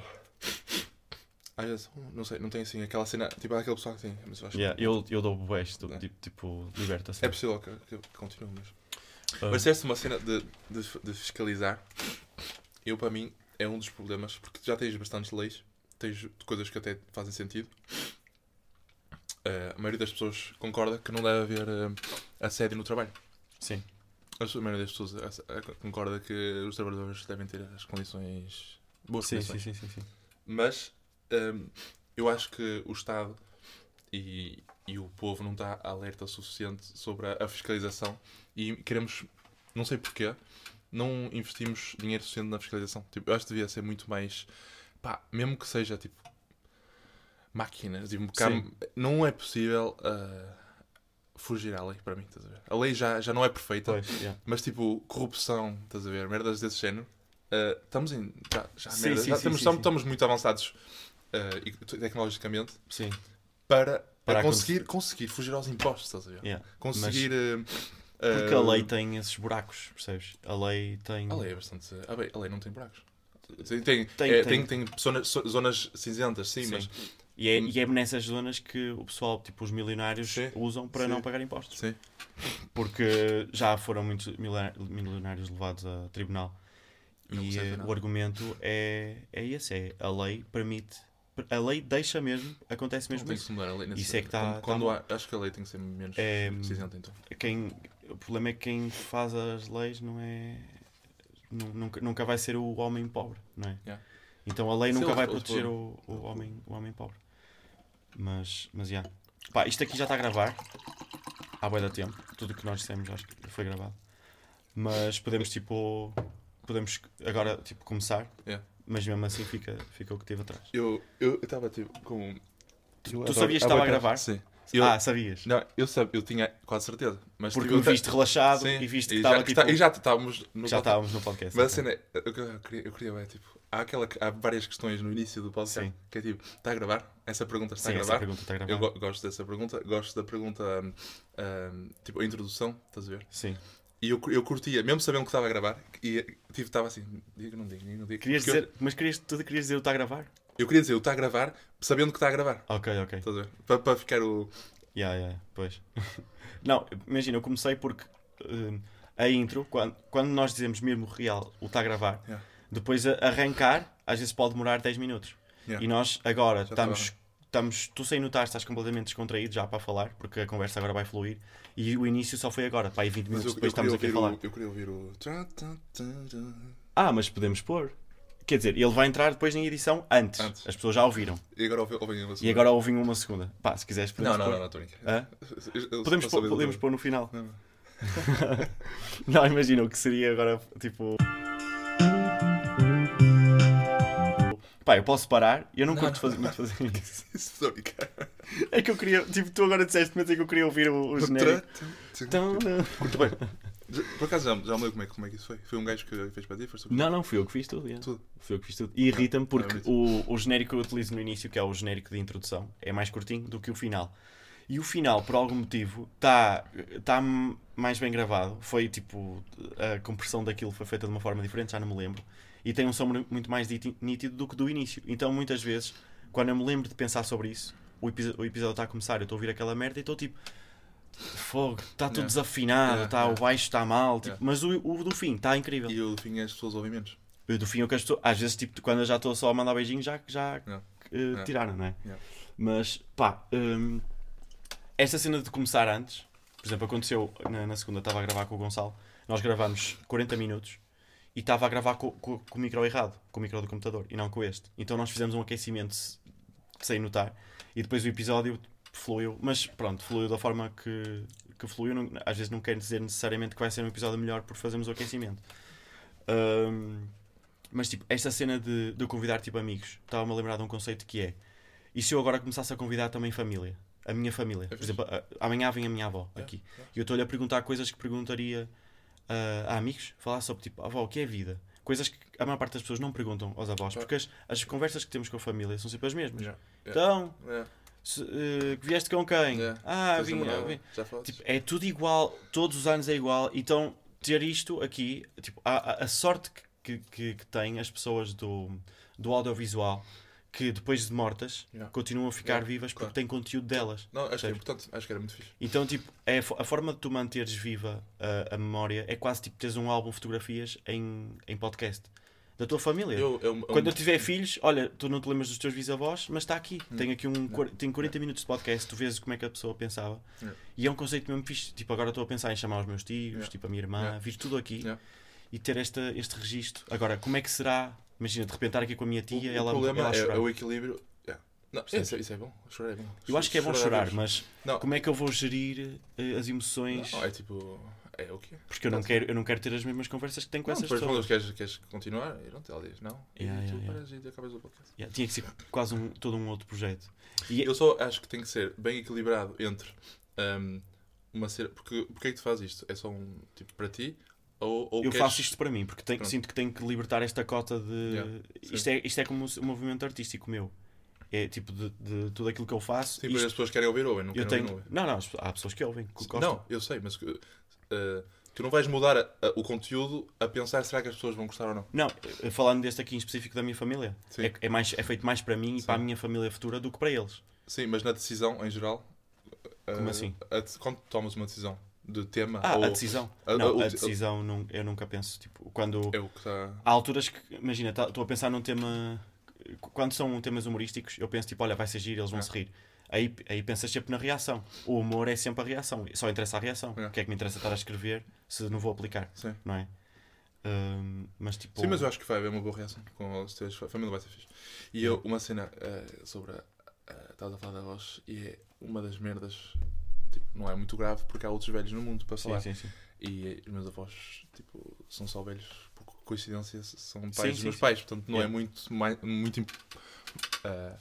S1: Às vezes, não sei, não tem assim aquela cena. Tipo, aquele pessoal que tem. Mas eu acho que-
S2: Yeah, eu, eu dou bués, do-
S1: É.
S2: tipo, tipo liberta-se.
S1: É possível que, que, que continue mesmo.
S2: Ah,
S1: Mas se esta uma cena de, de, de fiscalizar, eu para mim é um dos problemas, porque já tens bastantes leis, tens coisas que até fazem sentido. Eh, a maioria das pessoas concorda que não deve haver eh, assédio no trabalho.
S2: Sim.
S1: A maioria das pessoas ass- eh, concorda que os trabalhadores devem ter as condições. boas
S2: Sim,
S1: condições.
S2: sim, sim, sim, sim.
S1: Mas hum, eu acho que o Estado e, e o povo não está alerta o suficiente sobre a, a fiscalização e queremos, não sei porquê, não investimos dinheiro suficiente na fiscalização. Tipo, eu acho que devia ser muito mais. Pá, mesmo que seja tipo. máquinas. Tipo, cá- não é possível. ah, fugir à lei, para mim, estás a ver? A lei já, já não é perfeita,
S2: Pois, yeah.
S1: mas tipo, corrupção, estás a ver? Merdas desse género. uh, estamos em. Já, já,
S2: Sim,
S1: merda,
S2: sim,
S1: já
S2: sim,
S1: estamos, estamos muito avançados uh, tecnologicamente para,
S2: Para
S1: conseguir, conseguir fugir aos impostos, estás a ver?
S2: Yeah.
S1: Conseguir. uh,
S2: Porque a lei tem esses buracos, percebes? A lei tem.
S1: A lei é bastante. A lei, a lei não tem buracos. Tem, tem,
S2: Tem,
S1: é,
S2: tem.
S1: tem. tem zonas, zonas cinzentas, sim,
S2: Sim.
S1: mas.
S2: E é, e é nessas zonas que o pessoal, tipo os milionários,
S1: Sim.
S2: usam para
S1: Sim.
S2: não pagar impostos.
S1: Sim.
S2: Porque já foram muitos milioná- milionários levados a tribunal.
S1: Não
S2: E eh, o argumento é, é esse: é a lei permite. A lei deixa mesmo, acontece mesmo
S1: Não
S2: isso.
S1: mudar a lei
S2: Isso é que tá-
S1: Quando,
S2: tá
S1: há, acho que a lei tem que ser menos
S2: É,
S1: cinzenta, então.
S2: quem, o problema é que quem faz as leis não é. nu- Nunca, nunca vai ser o homem pobre, não é?
S1: Yeah.
S2: Então a lei nunca vai proteger o, o, homem, o homem pobre. Mas, mas, yeah. Pá, isto aqui já está a gravar há bué da tempo. Tudo o que nós dissemos acho que foi gravado. Mas podemos, tipo, podemos agora, tipo, começar.
S1: Yeah.
S2: Mas mesmo assim fica, fica o que teve atrás.
S1: Eu estava tipo com.
S2: Tu- tu sabias que estava a gravar?
S1: Sim. Eu,
S2: Ah, sabias?
S1: Não, eu, sabe, eu tinha quase certeza. Mas
S2: Porque
S1: tipo,
S2: me viste relaxado
S1: Sim,
S2: e viste que estava tipo...
S1: e já estávamos no
S2: já estávamos no podcast.
S1: Mas a
S2: ok.
S1: cena é, eu, eu queria, eu queria ver, tipo, há, aquela, há várias questões no início do podcast
S2: Sim.
S1: que é tipo, está a gravar? Essa pergunta está
S2: Sim,
S1: a
S2: essa
S1: gravar?
S2: pergunta está a gravar.
S1: Eu go- gosto dessa pergunta, gosto da pergunta, hum, hum, tipo, a introdução, estás a ver?
S2: Sim.
S1: E eu, eu curtia, mesmo sabendo que estava a gravar, e tipo, estava assim, digo, não digo, não digo.
S2: Querias
S1: Porque eu-
S2: dizer, mas querias, tu querias dizer o está a gravar?
S1: Eu, queria dizer, eu está a gravar, sabendo que está a gravar,
S2: Ok, ok.
S1: estás a ver? Para, para ficar o.
S2: Yeah, yeah, pois. não, imagina, eu comecei porque hum, a intro, quando, quando nós dizemos mesmo real, o está a gravar,
S1: Yeah.
S2: depois a arrancar, às vezes pode demorar 10 minutos.
S1: Yeah.
S2: E nós agora
S1: Já
S2: estamos, estamos, tu sem notar, estás completamente descontraído já para falar, porque a conversa agora vai fluir. E o início só foi agora, pá, e 20
S1: Mas
S2: minutos
S1: eu,
S2: depois
S1: eu
S2: estamos aqui a falar.
S1: o, eu queria ouvir o.
S2: Ah, mas podemos pôr. Quer dizer, ele vai entrar depois na edição antes.
S1: Antes.
S2: As pessoas já ouviram.
S1: E agora ouvi uma
S2: E agora ouvem uma segunda. Pá, se quiseres podemos
S1: Não, não,
S2: pôr.
S1: não, não, estou
S2: Podemos, pôr, podemos pôr no final.
S1: Não, não.
S2: Não, imagina o que seria agora, tipo... Pá, eu posso parar e eu não,
S1: Não,
S2: curto
S1: não.
S2: fazer, muito fazer isso.
S1: Estou a brincar.
S2: É que eu queria, tipo, tu agora disseste, mas é que eu queria ouvir o, o genérico. Então.
S1: Muito bem. Por acaso já, já me lembro como é, que- como é que isso foi. Foi um gajo que fez para ti?
S2: Não, não, fui eu que fiz tudo. yeah.
S1: Tudo.
S2: Fui eu que fiz tudo. E irrita-me porque
S1: é
S2: o, o genérico que eu utilizo no início, que é o genérico de introdução, é mais curtinho do que o final. E o final, por algum motivo, está tá mais bem gravado. Foi tipo. A compressão daquilo foi feita de uma forma diferente, já não me lembro. E tem um som mu- muito mais nítido do que do início. Então, muitas vezes, quando eu me lembro de pensar sobre isso, o, o episódio está a começar, eu estou a ouvir aquela merda e estou tipo. Fogo, está tudo desafinado,
S1: Yeah,
S2: tá,
S1: yeah.
S2: o baixo está mal, tipo,
S1: Yeah.
S2: mas o, o do fim está incrível.
S1: E o fim é as pessoas ouvem menos.
S2: Eu do fim eu que as pessoas- às vezes tipo, quando eu já estou só a mandar beijinhos já, já
S1: Yeah.
S2: tiraram, não é? Mas pá, hum, esta cena de começar antes, por exemplo, aconteceu na, na segunda, estava a gravar com o Gonçalo, nós gravámos 40 minutos e estava a gravar com, com- com o micro errado, com o micro do computador e não com este. Então nós fizemos um aquecimento se- sem notar e depois o episódio fluiu, mas pronto, fluiu da forma que, que fluiu. Não- às vezes não quer dizer necessariamente que vai ser um episódio melhor por fazermos o aquecimento. Hum, mas tipo, esta cena de, de convidar tipo amigos, estava-me a lembrar de um conceito que é e se eu agora começasse a convidar também família? A minha família. Por
S1: fixe.
S2: exemplo, a- amanhã vem a minha avó
S1: Yeah,
S2: aqui.
S1: yeah.
S2: E eu estou-lhe a perguntar coisas que perguntaria ah, a amigos, falar sobre tipo, avó, o que é vida? Coisas que a maior parte das pessoas não perguntam aos avós, porque as, as conversas que temos com a família são sempre as mesmas.
S1: Já.
S2: Então,
S1: É.
S2: se, eh, vieste com quem?
S1: Yeah.
S2: Ah, vim-
S1: Já falaste?
S2: Tipo, é tudo igual, todos os anos é igual. Então, ter isto aqui, tipo, a, a- a sorte que, que, que têm as pessoas do, do audiovisual que depois de mortas
S1: Yeah.
S2: continuam a ficar
S1: Yeah,
S2: vivas porque
S1: claro.
S2: têm conteúdo delas.
S1: Não, acho que é importante. Acho que era muito fixe.
S2: Então, tipo, é a, fo- a forma de tu manteres viva a, a memória é quase tipo teres um álbum de fotografias em, em podcast da tua família.
S1: Eu, eu,
S2: Quando eu tiver filhos, olha, tu não te lembras dos teus bisavós, mas está aqui.
S1: Hum.
S2: Tem aqui um, tem 40 minutos de podcast, tu vês como é que a pessoa pensava. E é um conceito mesmo fixe. Tipo, agora estou a pensar em chamar os meus tios, tipo a minha irmã, vir tudo aqui e ter esta, este registro. Agora, como é que será? Imagina, de repente estar aqui com a minha
S1: O,
S2: tia,
S1: o
S2: ela,
S1: problema
S2: ela
S1: é,
S2: chorar.
S1: é o equilíbrio. Yeah. Não,
S2: Sim.
S1: isso, é- isso é bom. Chorar é bom.
S2: Eu acho que é bom chorar,
S1: mesmo.
S2: mas
S1: Não.
S2: como é que eu vou gerir eh, as emoções?
S1: Não, é tipo. É o quê?
S2: Porque eu não, quero, eu não quero ter as mesmas conversas que tenho com
S1: Não,
S2: essas
S1: depois
S2: pessoas.
S1: quando queres, queres continuar, e não, ela diz não. E
S2: Yeah,
S1: tu
S2: yeah, yeah.
S1: paras e acabas o podcast.
S2: Yeah, tinha que ser quase um, todo um outro projeto. E
S1: Eu só acho que tem que ser bem equilibrado entre hum, uma cena. Porque, porque é que tu fazes isto? É só um tipo para ti? Ou, ou
S2: Eu
S1: queres-
S2: faço isto para mim, porque tenho- sinto que tenho que libertar esta cota de.
S1: Yeah,
S2: isto, é, isto é como um movimento artístico meu. É tipo de, de tudo aquilo que eu faço.
S1: Sim,
S2: isto-
S1: as pessoas querem ouvir, ouvem, não
S2: eu
S1: querem
S2: tenho...
S1: ouvir,
S2: Não, não, há pessoas que ouvem. Que
S1: não
S2: gostam.
S1: Não, eu sei, mas uh, tu não vais mudar a- a- o conteúdo a pensar será que as pessoas vão gostar ou não.
S2: Não, eh, falando deste aqui em específico da minha família, é, é mais, é feito mais para mim e
S1: Sim.
S2: para a minha família futura do que para eles.
S1: Sim, mas na decisão em geral.
S2: Como
S1: uh,
S2: assim?
S1: a quando tomas uma decisão de tema.
S2: Ah,
S1: ou
S2: a decisão.
S1: a-
S2: não,
S1: o-
S2: a decisão não, eu nunca penso. Tipo, quando.
S1: É o que está.
S2: Há alturas que, imagina, tá- estou a pensar num tema. Quando são temas humorísticos, eu penso tipo, olha, vai ser giro, eles vão
S1: É.
S2: se rir. Aí, aí pensas sempre na reação. O humor é sempre a reação. Só interessa a reação.
S1: É.
S2: O que é que me interessa estar a escrever se não vou aplicar,
S1: Sim.
S2: não é? Hum, mas tipo.
S1: Sim, mas eu acho que vai haver uma boa reação com os teus. A família vai ser fixe. E eu, uma cena uh, sobre a. Uh, Estavas a falar da voz e é uma das merdas. Tipo, não é muito grave porque há outros velhos no mundo para falar.
S2: Sim, sim, sim.
S1: E os meus avós, tipo, são só velhos, por coincidência, são pais
S2: Sim,
S1: dos
S2: sim,
S1: meus
S2: sim.
S1: pais, portanto não é
S2: Yeah.
S1: muito. mai- muito ah,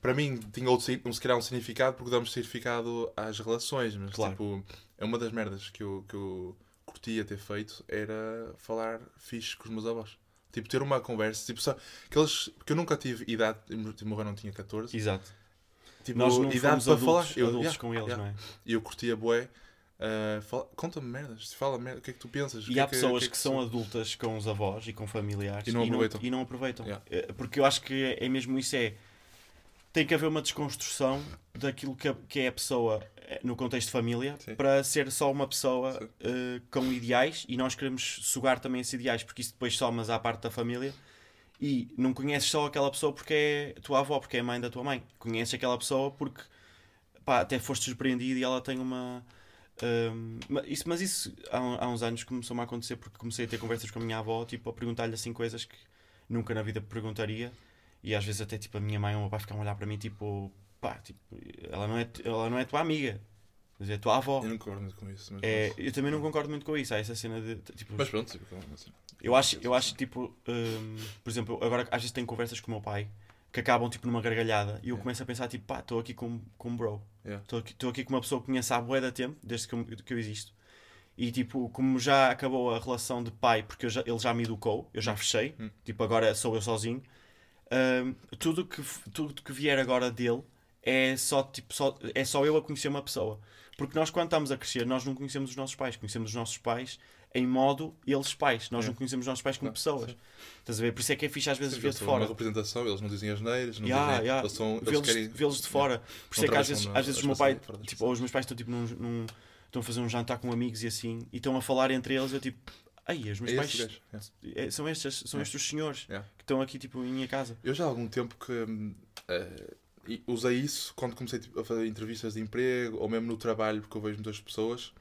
S1: para mim, tinha outro, um, se calhar um significado porque damos significado às relações, mas
S2: Claro.
S1: tipo, é uma das merdas que eu, que eu curtia ter feito era falar fixe com os meus avós. Tipo, ter uma conversa, tipo, só, que eles, porque eu nunca tive idade, tipo, morrer não tinha 14,
S2: Exato.
S1: Tipo,
S2: Nós não
S1: idade
S2: fomos
S1: para
S2: adultos,
S1: falar. Eu-
S2: adultos
S1: yeah,
S2: com eles,
S1: yeah.
S2: não é?
S1: E eu curtia bué. fala- Conta-me merdas, fala merda, o que é que tu pensas?
S2: E
S1: que
S2: há
S1: é que-
S2: pessoas
S1: o
S2: que,
S1: é
S2: são adultas com os avós e com familiares
S1: E não aproveitam.
S2: e não aproveitam.
S1: Yeah.
S2: Eh, Porque eu acho que é, é mesmo isso: é tem que haver uma desconstrução daquilo que, que é a pessoa eh, no contexto de família
S1: Sim.
S2: para ser só uma pessoa eh, com ideais e nós queremos sugar também esses ideais, porque isso depois somas à parte da família. E não conheces só aquela pessoa porque é tua avó, porque é mãe da tua mãe. Conheces aquela pessoa porque pá, até foste surpreendido e ela tem uma. ma- isso, mas isso há, um- há uns anos começou-me a acontecer porque comecei a ter conversas com a minha avó, tipo, a perguntar-lhe assim coisas que nunca na vida perguntaria. E às vezes até tipo a minha mãe ou o meu pai a olhar para mim tipo, pá, tipo, ela não é, ela não é tua amiga, mas é tua avó.
S1: Eu não concordo muito com isso. Mas,
S2: É, eu também não concordo muito com isso. Há essa cena de tipo,
S1: mas pronto, assim,
S2: eu acho, eu acho tipo, hum, por exemplo, agora às vezes tenho conversas com o meu pai que acabam tipo numa gargalhada e eu
S1: Yeah.
S2: começo a pensar tipo, pá, estou aqui com, com um bro.
S1: Yeah.
S2: Estou aqui, estou aqui com uma pessoa que conhece há bué da tempo, desde que eu, que eu existo. E tipo, como já acabou a relação de pai, porque já- ele já me educou, eu já fechei,
S1: Hum.
S2: tipo, agora sou eu sozinho. hum, tudo que, tudo que vier agora dele é só, tipo, só, é só eu a conhecer uma pessoa. Porque nós, quando estamos a crescer, nós não conhecemos os nossos pais. Conhecemos os nossos pais em modo eles pais. Nós
S1: É.
S2: não conhecemos os nossos pais como
S1: Não,
S2: pessoas.
S1: sim.
S2: Estás a ver? Por isso é que é fixe às vezes ver de fora.
S1: uma representação, eles não dizem as neiras, não
S2: Yeah,
S1: dizem.
S2: yeah.
S1: Eles, são, eles
S2: Vê-los
S1: querem.
S2: vê-los de fora. Por isso
S1: Não
S2: é que às vezes, às vezes o meu pai,
S1: fora da
S2: tipo, ou os meus pais estão tipo num, num- estão a fazer um jantar com amigos e assim, e estão a falar entre eles, eu tipo, ai, os meus
S1: É
S2: pais
S1: gajo, yeah.
S2: é, são estes, são
S1: Yeah.
S2: estes os senhores
S1: Yeah.
S2: que estão aqui tipo em minha casa.
S1: Eu já há algum tempo que e usei isso quando comecei tipo, a fazer entrevistas de emprego ou mesmo no trabalho, porque eu vejo muitas pessoas.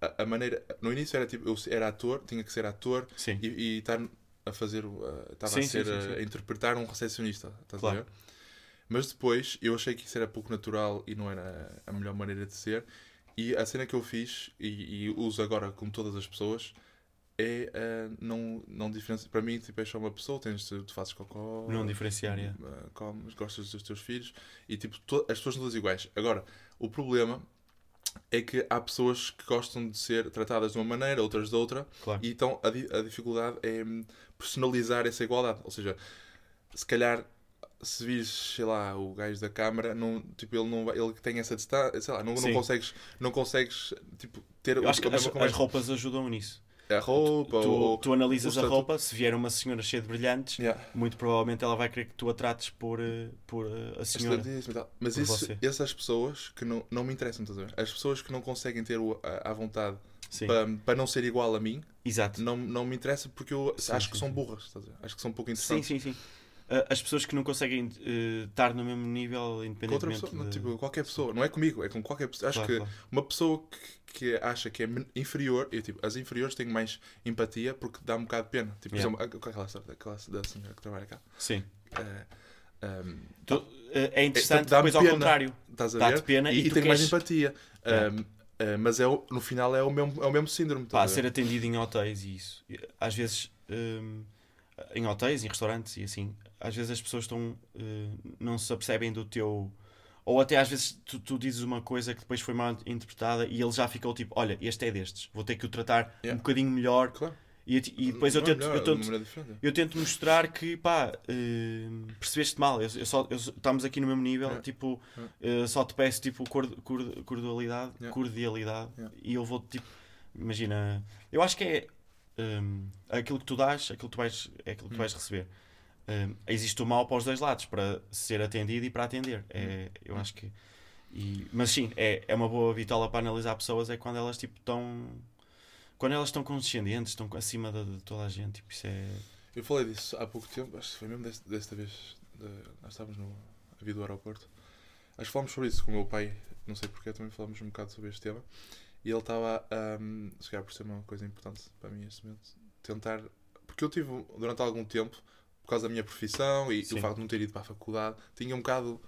S1: A, a maneira. No início era tipo, eu era ator, tinha que ser ator
S2: Sim.
S1: e, e estar a fazer. Estava
S2: Sim,
S1: a ser.
S2: sim,
S1: a-
S2: sim.
S1: a interpretar um recepcionista. Estás
S2: Claro.
S1: a ver? Mas depois eu achei que isso era pouco natural e não era a melhor maneira de ser. E a cena que eu fiz, e, e uso agora com todas as pessoas, é eh, não, não diferenciar. Para mim, tipo, és só uma pessoa, tens, tu fazes cocó,
S2: Não diferenciar, é.
S1: uh, comes, gostas dos teus filhos e tipo, to- as pessoas são todas iguais. Agora, o problema é que há pessoas que gostam de ser tratadas de uma maneira, outras de outra,
S2: Claro.
S1: e então a, di- a dificuldade é hum, personalizar essa igualdade. Ou seja, se calhar se vires, sei lá, o gajo da câmara, não, tipo, ele não ele tem essa distância, sei lá, não, não consegues, não consegues tipo, ter
S2: Eu acho que as, as roupas ajudam nisso.
S1: A roupa,
S2: Tu,
S1: ou,
S2: tu analisas a roupa, se vier uma senhora cheia de brilhantes,
S1: Yeah.
S2: muito provavelmente ela vai querer que tu a trates por, eh, por eh, a senhora.
S1: Mas
S2: por
S1: isso, essas pessoas que não, não me interessam, estás a ver? As pessoas que não conseguem ter o, a, à vontade
S2: Sim,
S1: para, para não ser igual a mim,
S2: exato.
S1: não, não me interessa porque eu
S2: Sim,
S1: acho
S2: sim,
S1: que são
S2: sim.
S1: burras, estás a ver? Acho que são pouco
S2: Sim,
S1: interessantes.
S2: sim, sim. Ah, As pessoas que não conseguem eh, estar no mesmo nível, independentemente
S1: pessoa, não,
S2: de...
S1: tipo, qualquer pessoa, não é comigo, é com qualquer pessoa. Acho
S2: Claro,
S1: que
S2: claro.
S1: uma pessoa que, que acha que é inferior, eu, tipo, as inferiores têm mais empatia porque dá um bocado de pena. Tipo, por
S2: Yeah.
S1: exemplo, a- aquela história daquela da senhora que trabalha cá.
S2: Sim.
S1: Eh, ehm,
S2: Tu- eh, é interessante
S1: dá-me
S2: depois ao
S1: pena.
S2: contrário.
S1: estás a
S2: Dá-te
S1: ver?
S2: pena e
S1: e, tenho mais empatia.
S2: Yeah.
S1: Ehm, eh, mas é, o- no final é o mesmo, é o mesmo síndrome.
S2: Pá,
S1: a
S2: ser atendido em hotéis e isso. Às vezes, hum, em hotéis, em restaurantes e assim, às vezes as pessoas estão, eh, não se apercebem do teu, Ou até às vezes tu, tu dizes uma coisa que depois foi mal interpretada e ele já ficou tipo: Olha, este é destes, vou ter que o tratar um
S1: Yeah.
S2: bocadinho melhor.
S1: Claro.
S2: E, eu e depois eu
S1: Não é
S2: tento,
S1: melhor,
S2: eu
S1: uma
S2: tento,
S1: maneira diferente.
S2: eu tento mostrar que pá, eh, percebeste mal, eu, eu só, eu estamos aqui no mesmo nível,
S1: Yeah.
S2: tipo,
S1: Yeah.
S2: eh, só te peço tipo cord, cord, cordialidade, cordialidade e eu vou tipo, imagina, eu acho que é hum, aquilo que tu dás, aquilo que tu vais, é aquilo que tu
S1: Hum.
S2: vais receber. Existe o mal para os dois lados, para ser atendido e para atender. É, eu acho que. E, mas sim, é, é uma boa vitola para analisar pessoas, é quando elas tipo estão. Quando elas estão condescendentes, estão acima de, de toda a gente, tipo, isso é.
S1: Eu falei disso há pouco tempo, acho que foi mesmo desta, desta vez. de- nós estávamos no a do aeroporto. Acho que falámos sobre isso com o meu pai, não sei porque, também falámos um bocado sobre este tema. E ele estava. Um, se calhar por ser uma coisa importante para mim neste momento, tentar. Porque eu tive durante algum tempo, por causa da minha profissão e
S2: Sim.
S1: do facto de não ter ido para a faculdade, tinha um bocado.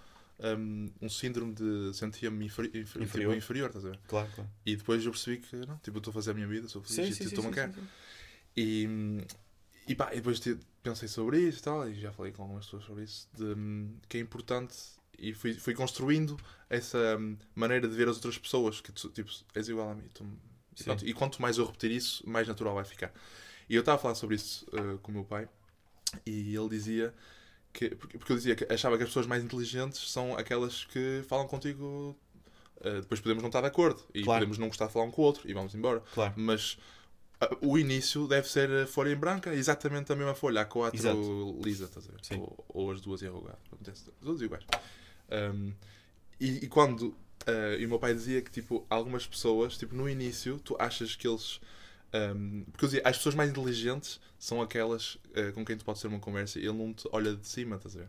S1: Um, um síndrome de sentia-me inferi inferior.
S2: Inferior.
S1: Tipo, inferior, estás a ver?
S2: Claro, claro.
S1: E depois eu percebi que não, tipo, eu estou a fazer a minha vida, sou feliz
S2: Sim,
S1: e estou-me a querer.
S2: sim, sim.
S1: E, e pá, e depois pensei sobre isso e tal, e já falei com algumas pessoas sobre isso, de, hum, que é importante, e fui, fui construindo essa hum, maneira de ver as outras pessoas, que tu, tipo, és igual a mim. tu- e, pronto, e quanto mais eu repetir isso, mais natural vai ficar. E eu estava a falar sobre isso uh, com o meu pai, e ele dizia que, porque, eu dizia que achava que as pessoas mais inteligentes são aquelas que falam contigo. uh, depois podemos não estar de acordo e
S2: Claro.
S1: podemos não gostar de falar um com o outro e vamos embora
S2: Claro.
S1: mas ah, o início deve ser a folha em branca, exatamente a mesma folha, a 4
S2: Exato.
S1: lisa, estás a ver? Ou, ou as duas enrugadas, acontece, duas iguais. Um, e, e quando. ah, e o meu pai dizia que, tipo, algumas pessoas, tipo, no início, tu achas que eles. Um, porque eu dizia, as pessoas mais inteligentes são aquelas ah, com quem tu podes ter uma conversa e ele não te olha de cima, estás a ver?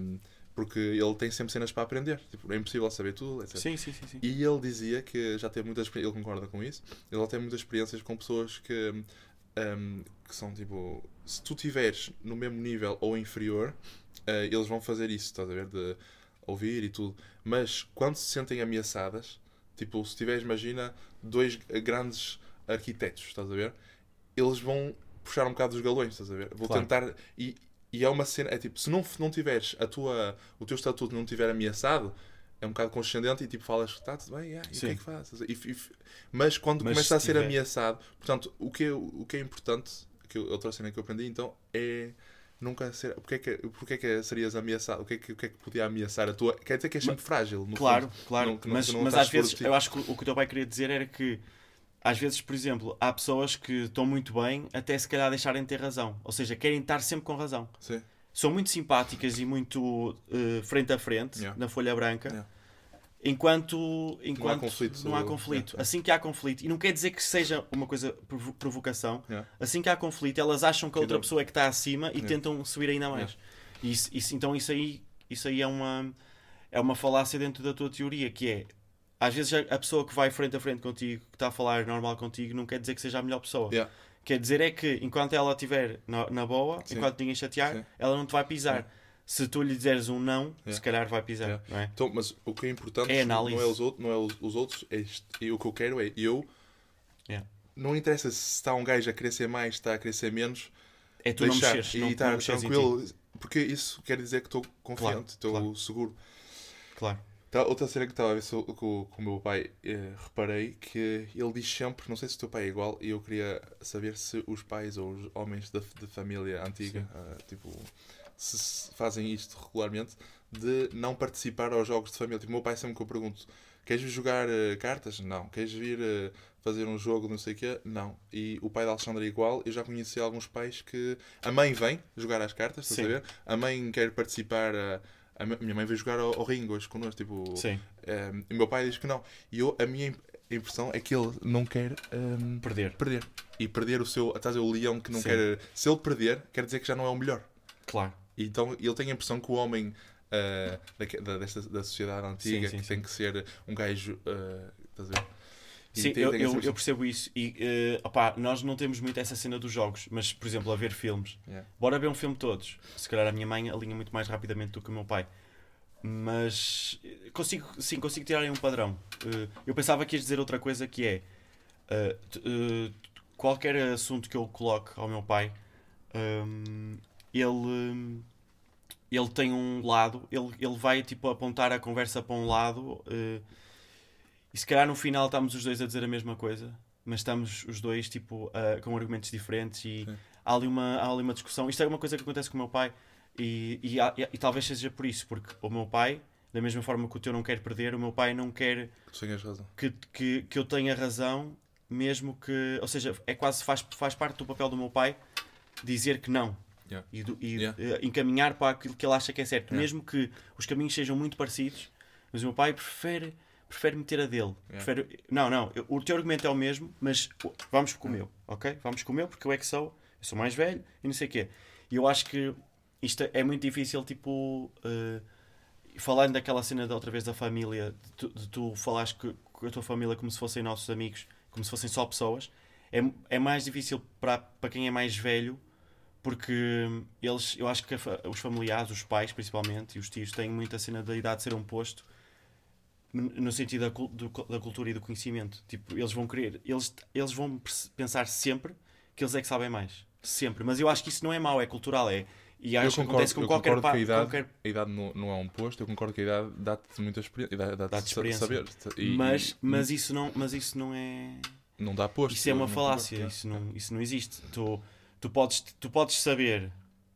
S1: Um, porque ele tem sempre cenas para aprender, tipo, é impossível saber tudo, etc.
S2: Sim, sim, sim, sim.
S1: E ele dizia que já teve muitas ele concorda com isso, ele já teve muitas experiências com pessoas que, hum, que são tipo, se tu estiveres no mesmo nível ou inferior, eh, eles vão fazer isso, estás a ver? De ouvir e tudo. Mas quando se sentem ameaçadas, tipo, se tiveres, imagina, dois grandes arquitetos, estás a ver? Eles vão puxar um bocado dos galões, estás a ver? Vou
S2: Claro.
S1: tentar. E, e é uma cena, é tipo, se não, não tiveres a tua, o teu estatuto não estiver ameaçado, é um bocado condescendente e tipo falas, está tudo bem, yeah, e o que é que fazes? Mas quando
S2: Mas
S1: começa a
S2: se
S1: ser
S2: tiver-
S1: ameaçado, portanto, o que é, o que é importante, que eu- outra cena que eu aprendi então, é nunca ser. Porque é que, é que serias ameaçado? O que é que, o que é que podia ameaçar a tua. Quer dizer que és sempre frágil, no
S2: Claro,
S1: fundo.
S2: claro.
S1: Não- que não-
S2: mas
S1: que não
S2: mas às vezes, eu acho que o que o teu pai queria dizer era que, às vezes, por exemplo, há pessoas que estão muito bem até se calhar deixarem de ter razão. Ou seja, querem estar sempre com razão.
S1: Sim.
S2: São muito simpáticas e muito eh, frente a frente,
S1: Yeah.
S2: na folha branca.
S1: Yeah.
S2: Enquanto, enquanto
S1: conflito,
S2: não há conflito. Assim que há conflito, e não quer dizer que seja uma coisa provo- provocação,
S1: Yeah.
S2: assim que há conflito, elas acham que a outra
S1: não-
S2: pessoa é que está acima e tentam subir ainda mais. Isso, isso- então isso aí, isso aí é, uma, é uma falácia dentro da tua teoria, que é às vezes a, pessoa que vai frente a frente contigo, que está a falar normal contigo, não quer dizer que seja a melhor pessoa.
S1: Yeah.
S2: Quer dizer é que enquanto ela estiver na, na boa,
S1: Sim.
S2: enquanto ninguém chatear,
S1: Sim.
S2: ela não te vai pisar.
S1: Yeah.
S2: Se tu lhe dizeres um não, se calhar vai pisar. É?
S1: Então, mas o que é importante
S2: É
S1: não é os outros, não é os, os outros é isto. e o que eu quero é eu. Não interessa se está um gajo a crescer mais, está a crescer menos,
S2: É tu não
S1: deixar
S2: mexeres,
S1: e
S2: não,
S1: estar
S2: não mexeres em ti.
S1: tranquilo, porque isso quer dizer que estou confiante, estou
S2: claro.
S1: seguro.
S2: Claro.
S1: Outra cena que estava a ver com, o meu pai, eh, reparei que ele diz sempre, não sei se o teu pai é igual, e eu queria saber se os pais ou os homens da de família antiga, ah, tipo, se, se fazem isto regularmente, de não participar aos jogos de família. Tipo, o meu pai sempre que eu pergunto, queres vir jogar eh, cartas? Não. Queres vir eh, fazer um jogo de não sei o quê? Não. E o pai da Alexandra é igual, eu já conheci alguns pais que a mãe vem jogar as cartas, estás a ver? A mãe quer participar... a- a mi- minha mãe veio jogar ao, ao ringue hoje connosco, tipo,
S2: Sim.
S1: um, e o meu pai diz que não. E eu, a minha imp- impressão é que ele não quer um,
S2: Perder.
S1: perder. E perder o seu. Estás a ver, o leão que não
S2: Sim.
S1: quer. Se ele perder, quer dizer que já não é o melhor.
S2: Claro.
S1: E então ele tem a impressão que o homem uh, daque- da, desta, da sociedade antiga,
S2: Sim, sim,
S1: que tem que ser um gajo. uh, estás a ver? E
S2: Sim,
S1: tem-
S2: eu,
S1: tem essa
S2: eu, eu percebo isso. E eh, opá, nós não temos muito essa cena dos jogos, mas por exemplo, a ver filmes.
S1: Yeah.
S2: Bora ver um filme todos. Se calhar a minha mãe alinha muito mais rapidamente do que o meu pai. Mas eh, consigo, sim, consigo tirar aí um padrão. Eh, eu pensava que ias dizer outra coisa que é eh, qualquer assunto que eu coloque ao meu pai, hum, ele ele tem um lado, ele, ele vai tipo apontar a conversa para um lado e se calhar no final estamos os dois a dizer a mesma coisa, mas estamos os dois tipo a- com argumentos diferentes e
S1: Sim.
S2: há ali, uma, há ali uma discussão. Isto é uma coisa que acontece com o meu pai e, e, e- e talvez seja por isso, porque o meu pai, da mesma forma que o teu não quer perder, o meu pai não quer que, que, que eu tenha razão, mesmo que. Ou seja, é quase faz, faz parte do papel do meu pai dizer que não.
S1: Yeah.
S2: E, do- e,
S1: Yeah.
S2: eh, encaminhar para aquilo que ele acha que é certo,
S1: Yeah.
S2: mesmo que os caminhos sejam muito parecidos, mas o meu pai prefere, prefere meter a dele.
S1: Yeah.
S2: Prefere, não, não, eu- o teu argumento é o mesmo, mas o- vamos com o meu, ok? Vamos com o meu, porque eu é que sou, eu sou mais velho e não sei o quê. E eu acho que isto é muito difícil, tipo, eh, falando daquela cena da outra vez da família, de tu, de tu falares que, com a tua família como se fossem nossos amigos, como se fossem só pessoas, é, é mais difícil para, para quem é mais velho, porque eles, eu acho que a os familiares, os pais principalmente, e os tios, têm muita cena da idade de ser um posto no sentido da, do- da cultura e do conhecimento. Tipo, eles vão querer, eles, eles vão pensar sempre que eles é que sabem mais. Sempre. Mas eu acho que isso não é mau, é cultural, é. E acho que acontece com qualquer,
S1: concordo
S2: pa-
S1: que a idade,
S2: qualquer
S1: a idade não, não é um posto, eu concordo que a idade dá-te muita experiência. Dá-te, sa-
S2: experiência.
S1: saber. E-
S2: mas,
S1: e
S2: mas, isso não, mas isso não é.
S1: não dá posto.
S2: Isso é uma falácia,
S1: concordo.
S2: isso não, isso não existe. Tu, tu, podes, tu podes saber,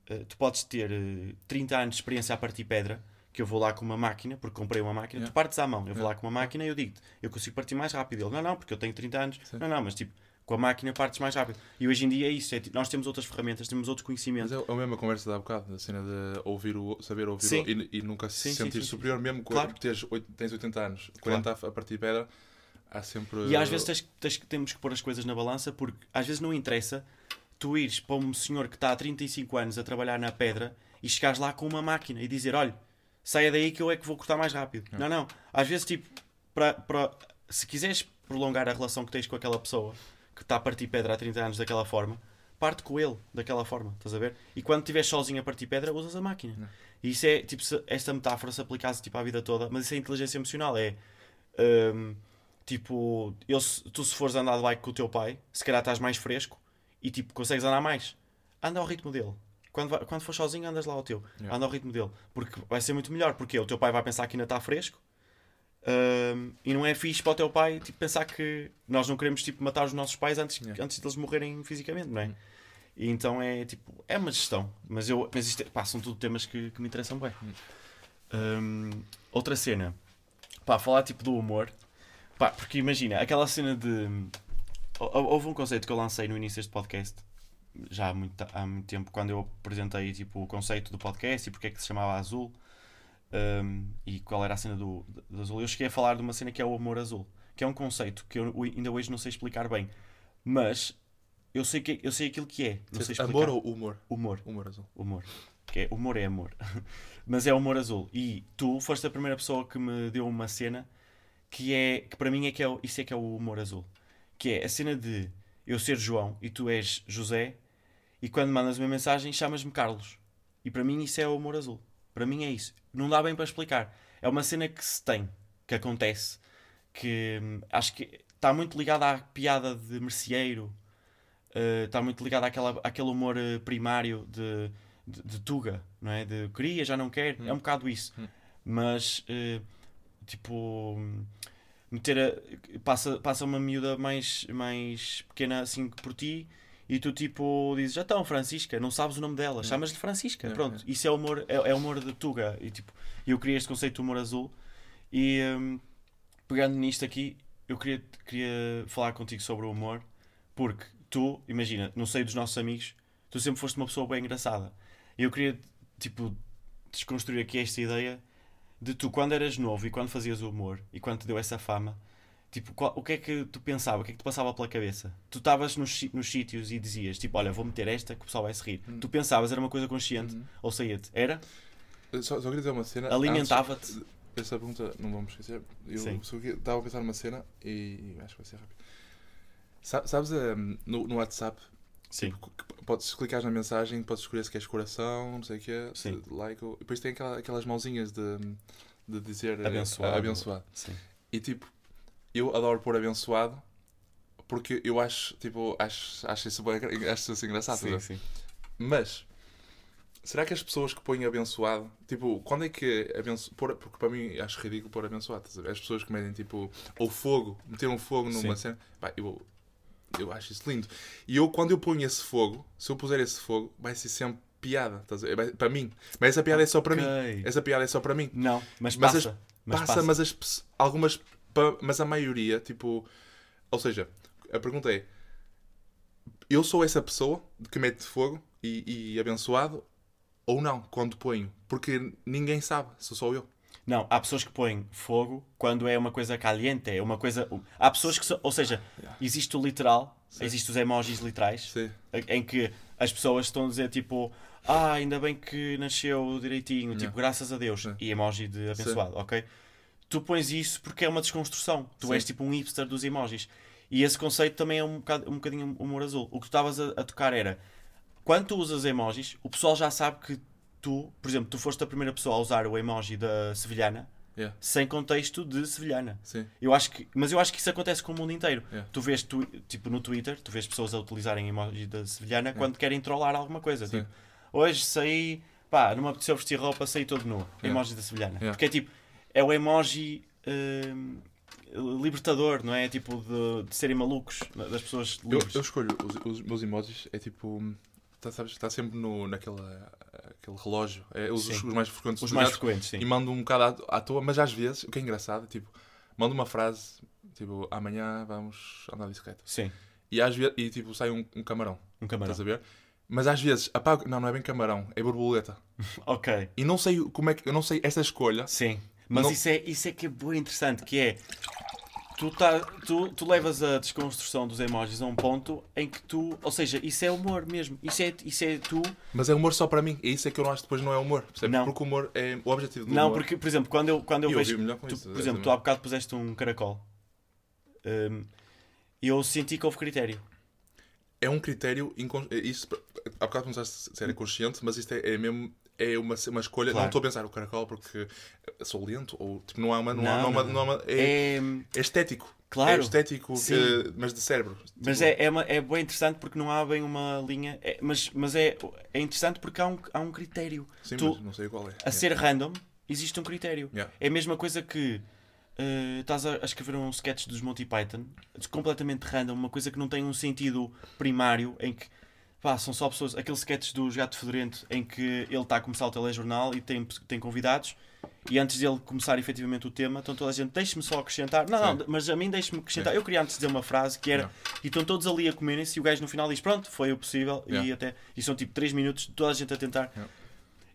S2: eh, tu podes ter eh, 30 anos de experiência a partir pedra, que eu vou lá com uma máquina, porque comprei uma máquina,
S1: Yeah.
S2: tu partes à mão, eu vou
S1: Yeah.
S2: lá com uma máquina e eu digo-te, eu consigo partir mais rápido. Ele, não, não, porque eu tenho 30 anos.
S1: Sim.
S2: Não, não, mas tipo, com a máquina partes mais rápido. E hoje em dia é isso, é, tipo, nós temos outras ferramentas, temos outros
S1: Mas
S2: conhecimentos.
S1: é a mesma conversa de há bocado, a cena de ouvir o, saber ouvir
S2: Sim.
S1: o, e, e nunca se
S2: Sim,
S1: sentir superior, mesmo
S2: Claro.
S1: quando tens, oit- tens 80 anos, 40 a, a partir de pedra, há sempre.
S2: E às vezes tens, tens, temos que pôr as coisas na balança porque às vezes não interessa tu ires para um senhor que está há 35 anos a trabalhar na pedra e chegares lá com uma máquina e dizer: olha, saia daí que eu é que vou cortar mais rápido. Não, não. Às vezes, tipo, para, para, se quiseres prolongar a relação que tens com aquela pessoa que está a partir pedra há 30 anos daquela forma, parte com ele daquela forma, estás a ver? E quando estiveres sozinho a partir pedra, usas a máquina.
S1: Não.
S2: E isso é, tipo, se esta metáfora se aplicasse tipo, à vida toda, mas isso é inteligência emocional, é. hum, tipo, eu, tu se fores andar de bike com o teu pai, se calhar estás mais fresco e tipo, consegues andar mais. Anda ao ritmo dele. Quando, vai, quando for sozinho, andas lá ao teu.
S1: Yeah.
S2: Anda ao ritmo dele. Porque vai ser muito melhor. Porque o teu pai vai pensar que ainda está fresco. hum, e não é fixe para o teu pai tipo, pensar que nós não queremos tipo, matar os nossos pais antes,
S1: Yeah.
S2: antes deles morrerem fisicamente, não é?
S1: Uhum.
S2: E então é tipo, é uma gestão. Mas, eu, mas isto é- pá, são tudo temas que, que me interessam bem. Hum, outra cena, pá, falar tipo do humor, pá, porque imagina, aquela cena de. hou- Houve um conceito que eu lancei no início deste podcast, já há muito, há muito tempo, quando eu apresentei tipo, o conceito do podcast e porque é que se chamava Azul hum, e qual era a cena do, do Azul. Eu cheguei a falar de uma cena que é o amor azul, que é um conceito que eu ainda hoje não sei explicar bem, mas eu sei, que, eu sei aquilo que é. Não sei explicar.
S1: Amor ou humor?
S2: Humor.
S1: Humor azul.
S2: Humor. Que é, humor é amor. Mas é humor azul. E tu foste a primeira pessoa que me deu uma cena que é que para mim é que é isso é que é o humor azul. Que é a cena de eu ser João e tu és José e quando mandas uma mensagem chamas-me Carlos. E para mim isso é o humor azul. Para mim é isso. Não dá bem para explicar. É uma cena que se tem, que acontece, que hum, acho que está muito ligada à piada de merceeiro, Uh, está muito ligado àquela, àquele humor uh, primário de, de, de Tuga, não é? De queria, já não quer, é um bocado isso.
S1: Hum.
S2: Mas, uh, tipo, hum, meter a, passa, passa uma miúda mais, mais pequena assim por ti e tu, tipo, dizes, já então, Francisca, não sabes o nome dela, chamas-lhe Francisca,
S1: É,
S2: pronto.
S1: é.
S2: Isso é humor, é, é humor de Tuga. E, tipo, eu criei este conceito de humor azul e, hum, pegando nisto aqui, eu queria, queria falar contigo sobre o humor porque tu, imagina, no seio dos nossos amigos, tu sempre foste uma pessoa bem engraçada. E eu queria, tipo, desconstruir aqui esta ideia de tu, quando eras novo e quando fazias o humor e quando te deu essa fama, tipo, qual- o que é que tu pensava? O que é que te passava pela cabeça? Tu estavas nos, nos sítios e dizias, tipo, olha, vou meter esta que o pessoal vai se rir.
S1: Hum.
S2: Tu pensavas, era uma coisa consciente,
S1: Uhum.
S2: ou saía-te? Era?
S1: Só, só queria dizer uma cena.
S2: Alimentava-te?
S1: Essa pergunta não vamos esquecer. Eu
S2: Sim.
S1: estava a pensar numa cena e acho que vai ser rápido. Sa- Sabes hum, no, no WhatsApp?
S2: Sim.
S1: tipo, podes clicar na mensagem, podes escolher se queres coração, não sei o quê,
S2: Sim.
S1: like. ou- E depois tem aquela- aquelas mãozinhas de, de dizer eh,
S2: Abençoado.
S1: abençoado.
S2: Sim.
S1: E tipo, eu adoro pôr abençoado porque eu acho, tipo, acho, acho isso bem, acho isso engraçado.
S2: sim,
S1: tá?
S2: sim.
S1: Mas será que as pessoas que põem abençoado, tipo, quando é que abenço... porque para mim acho ridículo pôr abençoado? As pessoas que metem tipo, ou fogo, meter um fogo numa
S2: Sim.
S1: cena, pá, eu, eu acho isso lindo. E eu, quando eu ponho esse fogo, se eu puser esse fogo, vai ser sempre piada, estás a ver? Vai- para mim. Mas essa piada é só para mim. Essa piada é só para mim.
S2: Não, mas
S1: Mas
S2: passa.
S1: as-
S2: mas
S1: passa, mas as algumas, mas a maioria, tipo, ou seja, a pergunta é: eu sou essa pessoa que mete fogo e, e abençoado ou não quando ponho? Porque ninguém sabe sou eu.
S2: Não, há pessoas que põem fogo quando é uma coisa caliente, é uma coisa. Há pessoas que. são- Ou seja, existe o literal, existe os emojis literais,
S1: Sim.
S2: em que as pessoas estão a dizer tipo. Ah, ainda bem que nasceu direitinho, tipo, graças a Deus.
S1: Sim.
S2: E emoji de abençoado, ok? Tu pões isso porque é uma desconstrução. Tu
S1: Sim.
S2: és tipo um hipster dos emojis. E esse conceito também é um, bocado, um bocadinho humor azul. O que tu estavas a, a tocar era quando tu usas emojis, o pessoal já sabe que tu, por exemplo, tu foste a primeira pessoa a usar o emoji da sevilhana
S1: Yeah.
S2: sem contexto de sevilhana.
S1: Sim.
S2: Eu acho que, mas eu acho que isso acontece com o mundo inteiro.
S1: Yeah.
S2: Tu vês, tu, tipo, no Twitter, tu vês pessoas a utilizarem emoji da sevilhana quando querem trollar alguma coisa.
S1: Sim.
S2: Tipo, hoje saí, pá, não me apeteceu vestir roupa, saí todo nu. Emoji da sevilhana.
S1: Yeah.
S2: Porque é tipo, é o emoji hum, libertador, não é? Tipo, de, de serem malucos, das pessoas
S1: Eu,
S2: livres.
S1: eu escolho os, os meus emojis, é tipo. Tá, sabes, está sempre no, naquela, aquele relógio. É, os, os mais frequentes.
S2: Os mais frequentes, sim.
S1: e mando um bocado à, à toa, mas às vezes, o que é engraçado, tipo, mando uma frase, tipo, amanhã vamos andar de bicicleta.
S2: Sim,
S1: E às vezes, e tipo, sai um, um camarão,
S2: um camarão.
S1: estás a ver? Mas às vezes apago, não, não é bem camarão, é borboleta.
S2: Ok,
S1: E não sei como é que, eu não sei essa escolha.
S2: sim. Mas
S1: Não-
S2: isso, é, isso é que é bem interessante, que é... Tu, tá, tu, tu levas a desconstrução dos emojis a um ponto em que tu... Ou seja, isso é humor mesmo. Isso é, isso é tu...
S1: Mas é humor só para mim. E isso é que eu não acho que depois não é humor.
S2: Não.
S1: Porque o humor é o objetivo do
S2: Não,
S1: humor.
S2: porque, por exemplo, quando eu, quando eu
S1: eu
S2: vejo... tu,
S1: isso,
S2: por exemplo, tu há bocado puseste um caracol. E eu senti que houve critério.
S1: É um critério. Incon... é há bocado começaste se era consciente, mas isto é, é mesmo. É uma, uma escolha.
S2: Claro.
S1: Não estou a pensar o caracol porque sou lento. Ou tipo, não há uma. Não,
S2: Não,
S1: há uma-
S2: não,
S1: não há uma- é,
S2: É...
S1: é estético.
S2: Claro.
S1: É estético,
S2: Sim.
S1: eh, mas de cérebro.
S2: Mas
S1: Tipo,
S2: é, é, uma- é bem interessante porque não há bem uma linha. é- mas mas é, é interessante porque há um, há um critério.
S1: Sim,
S2: tu-
S1: mas não sei qual é.
S2: A ser random, existe um critério.
S1: Yeah.
S2: É a mesma coisa que eh, estás a, a escrever um sketch dos Monty Python, completamente random, uma coisa que não tem um sentido primário, em que pá, são só pessoas. Aquele sketch do Gato Fedorento em que ele está a começar o telejornal e tem, tem convidados. E antes dele começar efetivamente o tema, estão toda a gente, deixe-me só acrescentar. Não, não, mas a mim deixe-me acrescentar.
S1: Sim.
S2: Eu queria antes dizer uma frase que era.
S1: Yeah.
S2: E estão todos ali a comerem-se e o gajo no final diz: Pronto, foi o possível. E,
S1: Yeah.
S2: até, e são tipo 3 minutos de toda a gente a tentar.
S1: Yeah.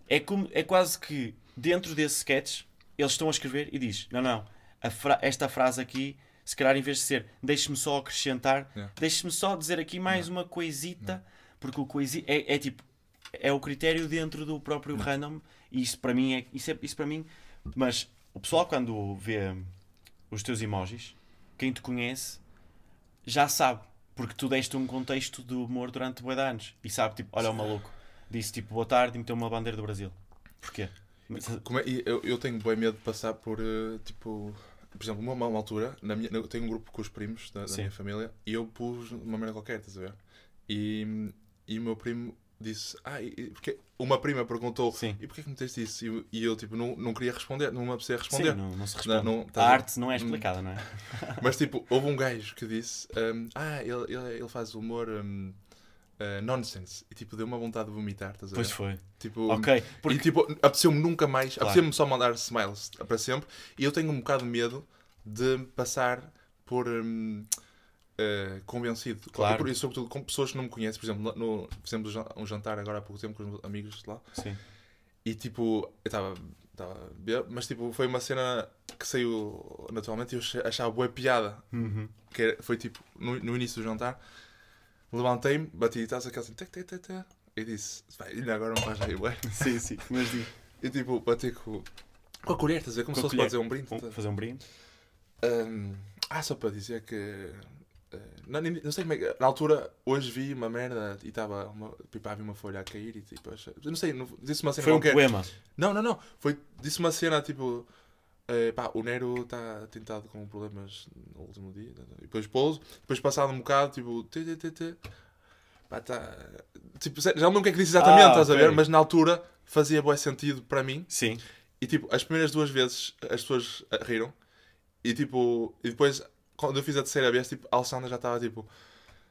S2: É, como, é quase que dentro desse sketch eles estão a escrever e diz: Não, não, fra- esta frase aqui, se calhar em vez de ser deixe-me só acrescentar,
S1: Yeah.
S2: deixe-me só dizer aqui mais uma coisita, porque o coisi é, é tipo é o critério dentro do próprio random e isso para mim é isso, é isso para mim mas o pessoal quando vê os teus emojis quem te conhece já sabe porque tu deste um contexto de humor durante de anos e sabe tipo olha o maluco disse tipo boa tarde e meteu uma bandeira do Brasil porquê
S1: Como é- eu, eu tenho bem medo de passar por eh, tipo. Por exemplo, uma, uma altura, na minha, eu tenho um grupo com os primos da, da minha família e eu pus uma merda qualquer, estás a ver? E, e o meu primo disse, ah, e, porque uma prima perguntou,
S2: Sim.
S1: e porquê que meteste isso? E, eu- e eu tipo, não, não queria responder, não me apetecia
S2: Sim,
S1: responder.
S2: não, não se responde
S1: Não, não, tá
S2: a arte não é explicada não é
S1: Mas tipo, houve um gajo que disse, hum, ah, ele, ele, ele faz humor hum, uh, nonsense. E tipo, deu uma vontade de vomitar, estás a ver?
S2: pois foi
S1: Tipo,
S2: ok porque
S1: E tipo, apeteceu-me nunca mais,
S2: Claro.
S1: apeteceu-me só mandar smiles para sempre. E eu tenho um bocado de medo de passar por hum, eh, convencido.
S2: Claro.
S1: E, por- e sobretudo com pessoas que não me conhecem. Por exemplo, no, fizemos um jan- um jantar agora há pouco tempo com os meus amigos lá.
S2: sim
S1: E tipo, eu estava. mas tipo, foi uma cena que saiu naturalmente e eu achava boa piada.
S2: Uhum.
S1: Que era- foi tipo, no, no início do jantar, levantei-me, bati e taça, aquela assim, tec, tec, tec, tec, e disse, "Vai, ainda agora não faz aí, ué.
S2: sim sim mas digo
S1: E tipo, bati com, com a colher, estás a ver? Como
S2: Com
S1: se fosse dizer um brinde.
S2: Vamos fazer um brinde
S1: Hum, ah, só para dizer que. Eh, não, nem- não sei como é que. Na altura, hoje vi uma merda e estava. Uma, tipo, havia uma folha a cair e tipo. não sei, não- disse uma cena
S2: foi um
S1: qualquer.
S2: poema
S1: Não, não, não. Foi, disse uma cena tipo. eh, pá, o Nero está tentado com problemas no último dia. E depois pouso. Depois passado um bocado, tipo. Tê, tê, tê, tê. pá, tá... tipo, já não lembro o que é que disse exatamente,
S2: Ah,
S1: estás a
S2: ok.
S1: ver? Mas na altura fazia bom sentido para mim.
S2: Sim.
S1: E tipo, as primeiras duas vezes as pessoas ah, riram. E tipo, e depois, quando eu fiz a terceira vez, tipo, a Alessandra já estava tipo.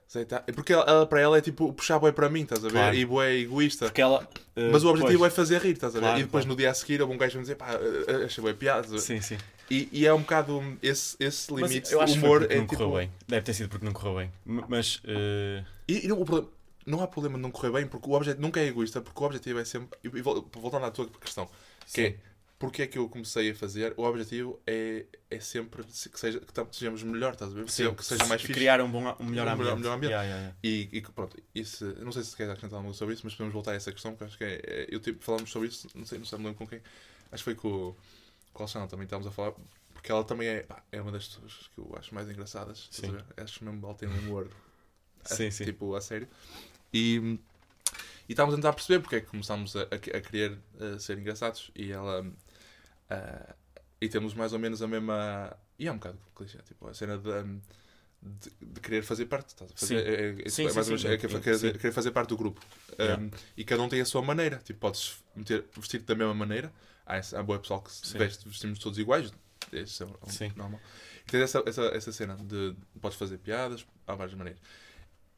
S1: sei, tá- Porque ela, ela- para ela é tipo puxar boi para mim, estás a ver?
S2: Claro.
S1: E boi egoísta.
S2: Porque ela. eh,
S1: Mas o objetivo é fazer rir, estás a ver?
S2: Claro,
S1: e depois
S2: claro.
S1: no dia a seguir, houve um gajo que me dizer, pá, eh, achei bem piada.
S2: Sim, sim.
S1: E, e é um bocado esse, esse
S2: Mas
S1: limite.
S2: eu acho que foi
S1: humor
S2: porque
S1: é
S2: não
S1: tipo.
S2: correu bem. Deve ter sido porque não correu bem. Mas. eh,
S1: E, e não, o problema- não há problema de não correr bem, porque o objetivo nunca é egoísta, porque o objetivo é sempre. E, vol- voltando à tua questão, que é
S2: Sim.
S1: Porque é que eu comecei a fazer, o objetivo é, é sempre se- que, seja, que sejamos melhor, estás a ver?
S2: sim,
S1: que seja mais fixe.
S2: Criar um, bom, um melhor
S1: Um
S2: ambiente.
S1: melhor- melhor ambiente.
S2: Yeah, yeah, yeah.
S1: E, e pronto, isso, não sei se queres acrescentar algo sobre isso, mas podemos voltar a essa questão, porque acho que é, é- eu tipo, falamos sobre isso, não sei, não sei, não lembro com quem, acho que foi com, o- com a Alexandra também estávamos a falar, porque ela também é, pá, é uma das pessoas que eu acho mais engraçadas, estás a
S2: Sim.
S1: ver? acho mesmo que ela tem um humor, a-
S2: Sim, sim.
S1: tipo, a sério, e, e estávamos a tentar perceber porque é que começámos a, a, a querer eh, ser engraçados, e ela, ah, e temos mais ou menos a mesma, e é um bocado clichê, tipo, a cena de... hum, de, de querer fazer parte, estás a fazer? É, é,
S2: Sim,
S1: é
S2: sim,
S1: mais ou
S2: sim.
S1: menos, é, querer, fazer parte do grupo.
S2: Yeah.
S1: Um, e cada um tem a sua maneira. Tipo, podes meter, vestir-te da mesma maneira. Há, há boa pessoal que se veste, vestimos todos iguais. Isso é um-
S2: Sim.
S1: normal. E tens essa, essa, essa cena de podes fazer piadas, há várias maneiras.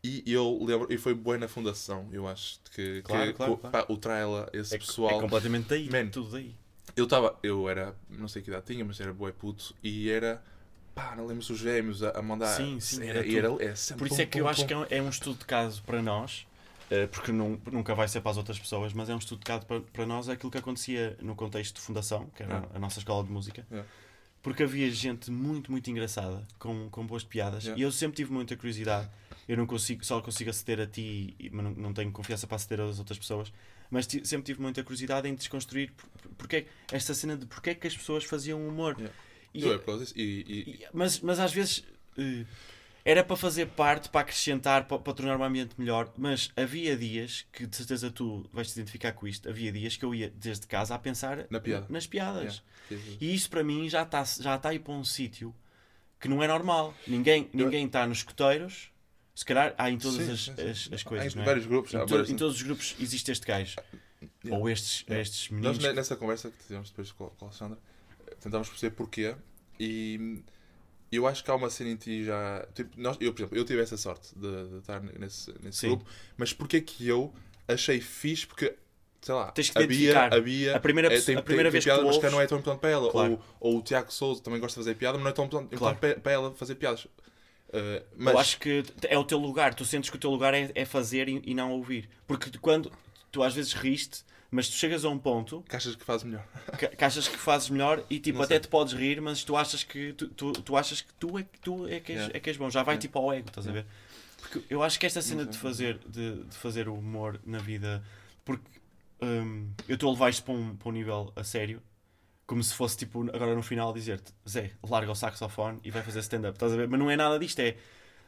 S1: E eu lembro, e foi boa na fundação, eu acho, que,
S2: Claro,
S1: que,
S2: claro,
S1: que,
S2: claro.
S1: pá, o Traila, esse
S2: É,
S1: pessoal.
S2: é completamente daí.
S1: Man.
S2: Tudo daí.
S1: Eu estava, eu era, não sei que idade tinha, mas era bué puto e era, pá, não lembro-se os gêmeos a, a mandar.
S2: Sim, sim,
S1: era,
S2: era
S1: era, é sempre
S2: Por isso
S1: pum,
S2: é que
S1: pum,
S2: eu acho que é um, é um estudo de caso para nós, eh, porque não, nunca vai ser para as outras pessoas, mas é um estudo de caso para, para nós aquilo que acontecia no contexto de fundação, que era
S1: É.
S2: a nossa escola de música.
S1: É.
S2: Porque havia gente muito, muito engraçada, com, com boas piadas,
S1: É.
S2: e eu sempre tive muita curiosidade. Eu não consigo, só consigo aceder a ti, mas não, não tenho confiança para aceder às outras pessoas. Mas sempre tive muita curiosidade em desconstruir por- por- porque, é- esta cena de porque é que as pessoas faziam humor.
S1: Yeah.
S2: E-
S1: é. E, e-
S2: mas, mas às vezes eh, era para fazer parte, para acrescentar, para, para tornar o ambiente melhor. Mas havia dias que, de certeza, tu vais te identificar com isto. Havia dias que eu ia desde casa a pensar
S1: Na piada.
S2: nas piadas.
S1: Yeah.
S2: E isso para mim já está já está aí para um sítio que não é normal. Ninguém ninguém está nos escoteiros. Se calhar há em todas
S1: Sim,
S2: as,
S1: sim,
S2: as, as
S1: Há
S2: coisas.
S1: em
S2: não é?
S1: vários grupos.
S2: Em,
S1: há
S2: to- em todos os grupos existe este gajo.
S1: Yeah.
S2: Ou estes,
S1: Yeah.
S2: estes
S1: Nós,
S2: meninos.
S1: ne- nessa conversa que tivemos depois com, com a Alexandra, tentámos perceber porquê. E eu acho que há uma cena em ti já. Tipo, nós, eu, por exemplo, eu tive essa sorte de, de estar nesse, nesse
S2: Sim.
S1: grupo, mas porquê que eu achei fixe? Porque, sei lá,
S2: Tens que
S1: havia
S2: A primeira,
S1: é, tem,
S2: a primeira
S1: tem,
S2: vez
S1: tem piada,
S2: que tu
S1: mas
S2: ouves,
S1: que não é tão importante para ela.
S2: Claro.
S1: Ou, ou o Tiago Souza também gosta de fazer piada, mas não é tão importante,
S2: Claro.
S1: para ela fazer piadas. Uh, mas
S2: Eu acho que é o teu lugar. Tu sentes que o teu lugar é, é fazer e, e não ouvir. Porque quando tu às vezes riste, mas tu chegas a um ponto
S1: que achas que fazes melhor.
S2: que, que achas que fazes melhor e tipo,
S1: Não
S2: até
S1: sei.
S2: te podes rir, mas tu achas que tu, tu, tu achas que tu é que tu é que és,
S1: Yeah.
S2: é que és bom. Já vai
S1: Yeah.
S2: tipo ao ego, estás a ver? Porque eu acho que esta cena de fazer, de, de fazer o humor na vida, porque hum, eu estou a levar isto para um, para um nível a sério, como se fosse tipo agora no final dizer-te Zé, larga o saxofone e vai fazer stand-up, estás a ver? Mas não é nada disto, é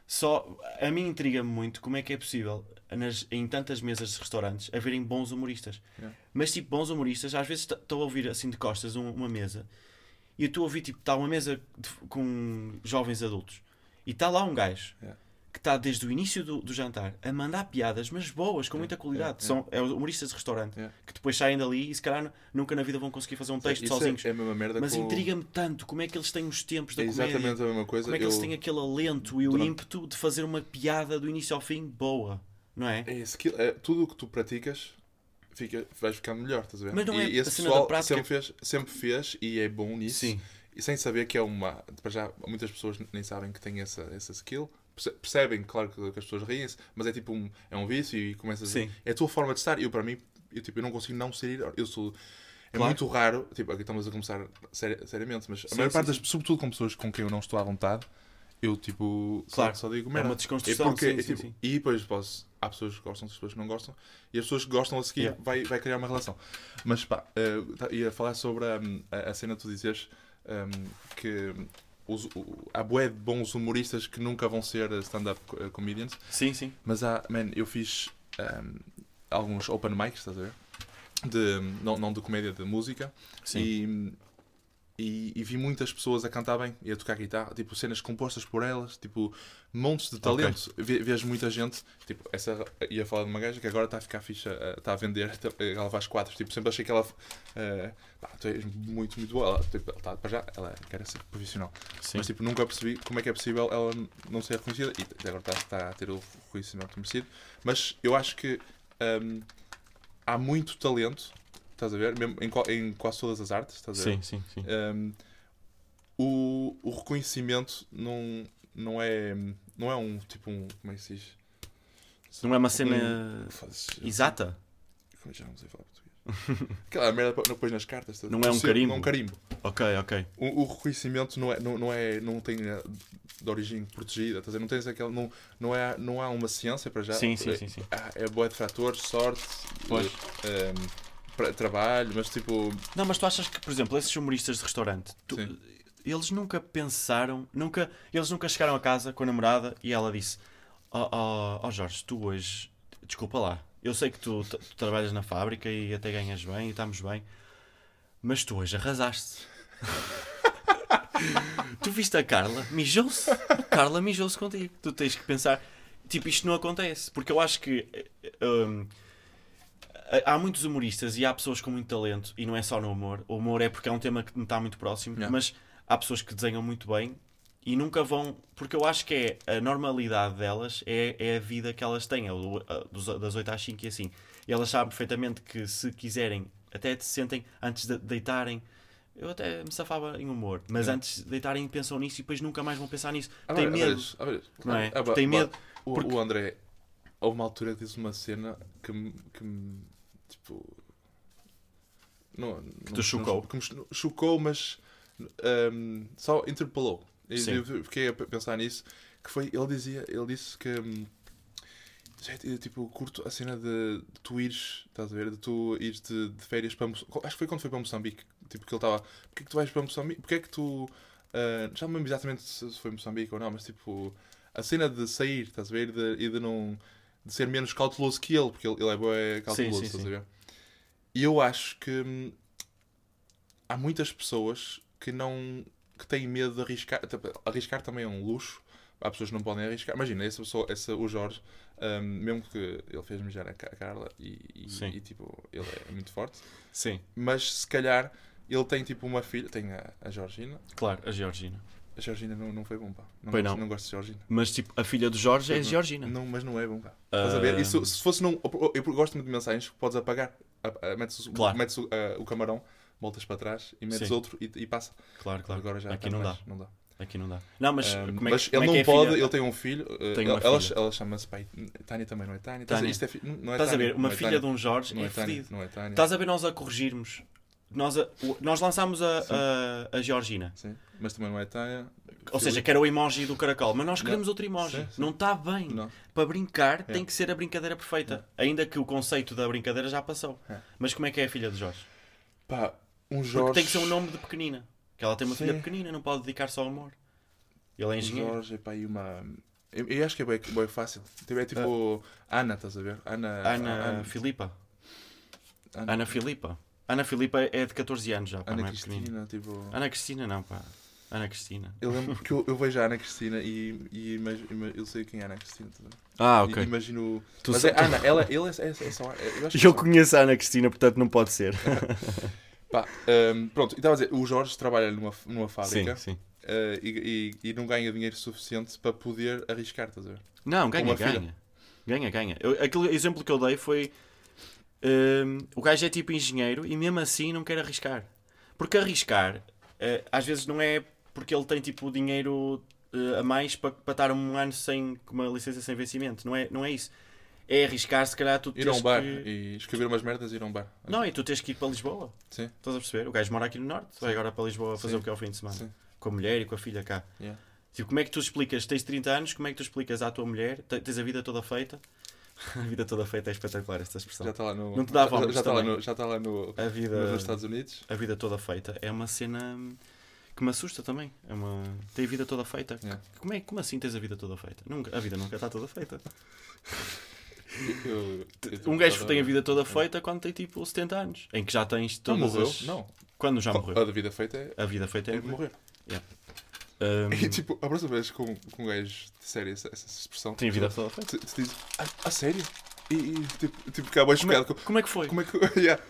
S2: só a mim intriga-me muito como é que é possível nas, em tantas mesas de restaurantes haverem bons humoristas.
S1: Yeah.
S2: Mas tipo, bons humoristas, às vezes estou a ouvir assim de costas um- uma mesa e eu estou a ouvir tipo, está uma mesa de- com jovens adultos e está lá um gajo
S1: Yeah.
S2: Que está desde o início do, do jantar a mandar piadas, mas boas, com muita qualidade.
S1: yeah,
S2: São é, humoristas de restaurante
S1: Yeah.
S2: que depois saem dali e se calhar nu- nunca na vida vão conseguir fazer um texto
S1: Isso é-
S2: sozinhos.
S1: É, a mesma merda
S2: mas
S1: com...
S2: intriga-me tanto como é que eles têm os tempos da
S1: É
S2: comédia.
S1: exatamente a mesma coisa.
S2: Como é que
S1: eu...
S2: eles têm aquele alento e o
S1: Durante-
S2: ímpeto de fazer uma piada do início ao fim boa, não é?
S1: É, skill, é tudo o que tu praticas fica, vais ficando melhor, estás a ver?
S2: Mas não é
S1: e, e
S2: a
S1: esse pessoal
S2: prática-
S1: sempre fez, sempre fez e é bom nisso.
S2: Sim.
S1: E sem saber que é uma. Para já, muitas pessoas nem sabem que têm essa, essa skill. Perce- Percebem, claro, que, as pessoas riem-se, mas é tipo um, é um vício e começas
S2: Sim.
S1: a. É a tua forma de estar. Eu, para mim, eu, tipo, eu não consigo não ser. Eu sou. É
S2: Claro.
S1: muito raro, tipo, aqui estamos a começar seri- seriamente, mas a
S2: Sim,
S1: maior
S2: sim,
S1: parte
S2: sim.
S1: das sobretudo com pessoas com quem eu não estou à vontade, eu tipo só-
S2: Claro.
S1: só, digo
S2: É
S1: merda.
S2: uma
S1: É
S2: desconstrução.
S1: porque,
S2: sim,
S1: é tipo. E depois posso, há pessoas que gostam, pessoas que não gostam, e as pessoas que gostam a seguir
S2: Yeah.
S1: vai, vai criar uma relação. Mas pá, tá- ia falar sobre hum, a, a cena que tu dizes hum, que os, o, há bué de bons humoristas que nunca vão ser stand-up eh, comedians,
S2: Sim, sim.
S1: mas há, man, eu fiz hum, alguns open mics, estás a ver? De, não, não de comédia, de música,
S2: Sim.
S1: e, e, e vi muitas pessoas a cantar bem e a tocar guitarra, tipo cenas compostas por elas, tipo montes de talento. Vejo muita gente, tipo, essa ia falar de uma gaja que agora está a ficar ficha, eh, está a vender, tá- ela faz quatro, tipo, sempre achei que ela eh, pá, tu és muito, muito boa, ela, tipo, ela tá, para já, ela quer ser profissional,
S2: Sim.
S1: mas tipo, nunca percebi como é que é possível ela não ser reconhecida e agora está, está a ter o reconhecimento merecido, mas eu acho que hum, há muito talento, estás a ver, mesmo em, em quase todas as artes, estás a ver?
S2: Sim, sim, sim.
S1: Um, o, o reconhecimento não, não é não é um tipo um como é que se diz
S2: Não é uma cena
S1: Um-
S2: exata.
S1: como já não sei falar português aquela merda não pões nas cartas
S2: Não
S1: ver?
S2: é um carimbo?
S1: não é um carimbo
S2: Ok, ok.
S1: o, o reconhecimento não é não, não é não tem eh, de origem protegida estás a ver? não tens aquele não não é não há uma ciência para já
S2: Sim, sim,
S1: é,
S2: sim, sim.
S1: ah, é boa de fatores sorte
S2: Pois.
S1: eh, um, pra- trabalho mas tipo
S2: Não, mas tu achas que, por exemplo, esses humoristas de restaurante, tu- eles nunca pensaram, nunca, eles nunca chegaram a casa com a namorada e ela disse: Ó oh, oh, Jorge, tu hoje, desculpa lá, eu sei que tu, tu trabalhas na fábrica e até ganhas bem e estamos bem, mas tu hoje arrasaste. tu viste a Carla, mijou-se. A Carla mijou-se contigo. Tu tens que pensar, tipo, isto não acontece, porque eu acho que. eh, hum, há muitos humoristas e há pessoas com muito talento, e não é só no humor. O humor é porque é um tema que me está muito próximo,
S1: Yeah.
S2: mas há pessoas que desenham muito bem e nunca vão. Porque eu acho que é a normalidade delas é, é a vida que elas têm, é das 8 às 5 e assim. E elas sabem perfeitamente que se quiserem, até se sentem antes de deitarem. Eu até me safava em humor, mas
S1: Yeah.
S2: antes de deitarem pensam nisso e depois nunca mais vão pensar nisso.
S1: Ah,
S2: Tem
S1: a
S2: medo. Não é?
S1: ah,
S2: Tem
S1: bah,
S2: medo.
S1: O,
S2: porque-
S1: o André, houve uma altura que disse uma cena que. Que me tipo. Não,
S2: te
S1: não-
S2: chocou.
S1: que me cho- chocou, mas. hum, só interpelou.
S2: Sim.
S1: eu fiquei a pensar nisso. Que foi. Ele dizia. Ele disse que. hum, gente, eu, tipo, curto a cena de, de tu ires, estás a ver? De tu ires de, de férias para Moçambique. Acho que foi quando foi para Moçambique. Tipo, que ele estava. Porquê que tu vais para Moçambique? Porquê que tu. ah, já não me lembro exatamente se foi Moçambique ou não, mas tipo. A cena de sair, estás a ver? De, e de não. De ser menos cauteloso que ele, porque ele, ele é cauteloso,
S2: sim,
S1: estás
S2: sim.
S1: a ver? E eu acho que. hum, Há muitas pessoas que não. que têm medo de arriscar. Tipo, Arriscar também é um luxo. Há pessoas que não podem arriscar. Imagina, essa pessoa, essa, o Jorge, hum, mesmo que ele fez mijar a Ca- a Carla e, e, e, tipo, ele é muito forte,
S2: Sim,
S1: mas se calhar ele tem tipo uma filha, tem a, a Georgina.
S2: claro, a Georgina.
S1: A Georgina não, não foi bom, pá. Não,
S2: Pois
S1: gosto,
S2: não.
S1: não gosto de Georgina.
S2: Mas tipo, a filha do Jorge é
S1: Não.
S2: Georgina.
S1: Não, mas não é bom, pá. Estás a ver?
S2: Ah,
S1: E se, se fosse num. Eu gosto muito de mensagens que podes apagar. A- a- Metes, o-
S2: Claro.
S1: metes o, a- o camarão, voltas para trás e metes
S2: Sim.
S1: outro e, e passa.
S2: Claro, claro.
S1: Agora já
S2: Aqui
S1: está
S2: não dá.
S1: não dá.
S2: Aqui não dá. Não, mas
S1: Ahm,
S2: como é,
S1: mas
S2: que- como
S1: ele
S2: é
S1: não
S2: é a
S1: pode,
S2: filha-
S1: ele tem um filho. uh,
S2: Tem uma
S1: ela ela chama-se pai. Tânia também não é Tânia. A-
S2: Tânia.
S1: Isto é, não é
S2: Estás a
S1: Tânia,
S2: ver? Uma
S1: é
S2: filha
S1: Tânia.
S2: de um Jorge
S1: Não
S2: é
S1: é Tânia.
S2: fedido.
S1: Não é Tânia.
S2: Estás a ver nós a corrigirmos. Nós, a- o- nós lançámos a, a, a Georgina.
S1: Sim, mas também não é Tânia.
S2: Ou seja, que era o emoji do caracol. Mas nós
S1: Não.
S2: queremos outro emoji.
S1: Sim, sim.
S2: Não está bem.
S1: Não.
S2: Para brincar
S1: É.
S2: tem que ser a brincadeira perfeita. Ainda que o conceito da brincadeira já passou.
S1: É.
S2: Mas como é que é a filha de Jorge?
S1: Pá, um
S2: Porque
S1: Jorge.
S2: tem que ser um nome de pequenina. Que ela tem uma
S1: Sim.
S2: filha pequenina, não pode dedicar só ao amor. Ele é
S1: Um
S2: engenheiro.
S1: Jorge é pá, aí uma. Eu, eu acho que é bem, bem fácil. Tipo, É tipo. Ana, estás a ver? Ana.
S2: Ana
S1: Ana,
S2: Filipa.
S1: Ana,
S2: Ana Filipa. Ana Filipa é de 14 anos já, pá,
S1: Ana
S2: não é pequenina.
S1: Cristina, tipo.
S2: Ana Cristina não, pá. Ana Cristina.
S1: Eu lembro porque eu, eu vejo a Ana Cristina e, e eu sei quem é a Ana Cristina. ver?
S2: Ah,
S1: E Imagino.
S2: Tu
S1: Mas é Ana, ela, ele é, é, é só. Eu acho que é
S2: Eu
S1: só-
S2: conheço a Ana Cristina, portanto não pode ser.
S1: Pá, hum, pronto, estava a dizer, o Jorge trabalha numa, numa fábrica
S2: sim.
S1: eh, e, e, e não ganha dinheiro suficiente para poder arriscar, estás a ver?
S2: Não, ganha,
S1: filha.
S2: ganha. Ganha, ganha. Eu- aquele exemplo que eu dei foi. Hum, o gajo é tipo engenheiro e mesmo assim não quer arriscar. Porque arriscar, eh, às vezes não é porque ele tem tipo dinheiro eh, a mais para, estar um ano sem uma licença sem vencimento. Não é, não é isso. É arriscar, se calhar tu
S1: Ir a um bar
S2: que...
S1: e escrever umas merdas e ir a um bar.
S2: Não, e tu tens que ir para Lisboa.
S1: Sim,
S2: Estás a perceber? O gajo mora aqui no Norte, vai agora para Lisboa fazer
S1: Sim.
S2: o que é o fim de semana.
S1: sim.
S2: Com a mulher e com a filha cá.
S1: Yeah.
S2: Tipo, como é que tu explicas? Tens 30 anos, como é que tu explicas à tua mulher? Te- Tens a vida toda feita? a vida toda feita é espetacular esta expressão.
S1: Já está lá no.
S2: Não te dá
S1: já- já, está lá no, já está lá no,
S2: A vida,
S1: nos Estados Unidos.
S2: a vida toda feita é uma cena que me assusta também. É uma... Tem a vida toda feita.
S1: Yeah.
S2: Como, é, como assim tens a vida toda feita? Nunca, a vida nunca está toda feita.
S1: Eu- eu-
S2: Um gajo tem a vida toda feita quando tem tipo 70 anos, em que já tens
S1: Não
S2: todas
S1: morreu?
S2: as...
S1: Não.
S2: Quando já morreu.
S1: A da vida feita é,
S2: A vida feita é,
S1: é morrer.
S2: Hum,
S1: E tipo, a próxima vez com, com um gajo de sério essa, essa expressão.
S2: tem a vida toda feita.
S1: Tu, tu dizes, a, a sério? E, e tipo, tipo acabou
S2: Como é, como é que foi?
S1: Como é que. yeah.